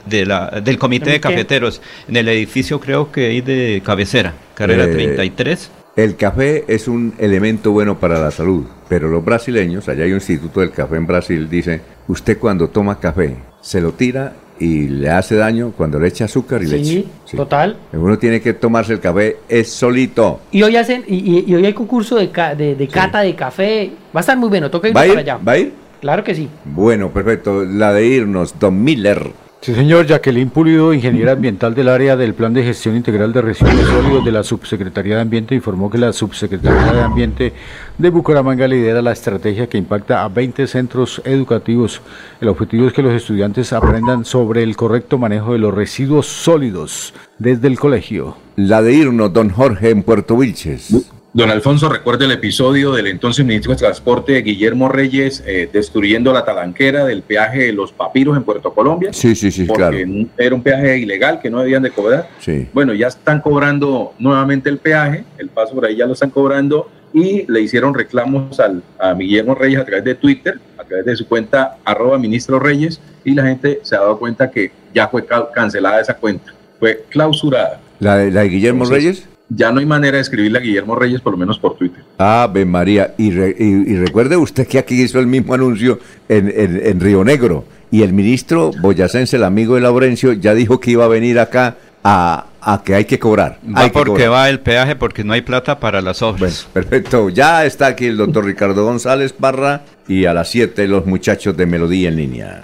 de la del comité de cafeteros en el edificio creo que ahí de cabecera, carrera 33. Eh, el café es un elemento bueno para la salud, pero los brasileños, allá hay un instituto del café en Brasil, dice, usted cuando toma café se lo tira y le hace daño cuando le echa azúcar y leche. Sí, total. Uno tiene que tomarse el café es solito. Y hoy hacen y, hoy hay concurso de, de, cata de café. Va a estar muy bueno, toca ir para allá. ¿Va a ir? Claro que sí. Bueno, perfecto. La de irnos, Don Miller. Sí, señor. Jacqueline Pulido, ingeniera ambiental del área del Plan de Gestión Integral de Residuos Sólidos de la Subsecretaría de Ambiente, informó que la Subsecretaría de Ambiente de Bucaramanga lidera la estrategia que impacta a 20 centros educativos. El objetivo es que los estudiantes aprendan sobre el correcto manejo de los residuos sólidos desde el colegio. La de irnos, don Jorge, en Puerto Vilches. Don Alfonso, recuerde el episodio del entonces ministro de Transporte Guillermo Reyes eh, destruyendo la talanquera del peaje de los papiros en Puerto Colombia. Sí, sí, sí, porque claro. Era un peaje ilegal que no debían de cobrar. Sí. Bueno, ya están cobrando nuevamente el peaje, el paso por ahí ya lo están cobrando y le hicieron reclamos al, a Guillermo Reyes a través de Twitter, a través de su cuenta arroba ministro Reyes y la gente se ha dado cuenta que ya fue ca- cancelada esa cuenta, fue clausurada. ¿La de, la de Guillermo Entonces, Reyes? Ya no hay manera de escribirle a Guillermo Reyes, por lo menos por Twitter. Ave María. Y, re- y- y recuerde usted que aquí hizo el mismo anuncio en, en- en Río Negro. Y el ministro boyacense, el amigo de Laurencio, ya dijo que iba a venir acá a, a que hay que cobrar. Va Hay que porque cobrar. va el peaje, porque no hay plata para las obras. Perfecto. Ya está aquí el doctor Ricardo González Parra y a las 7 los muchachos de Melodía en línea.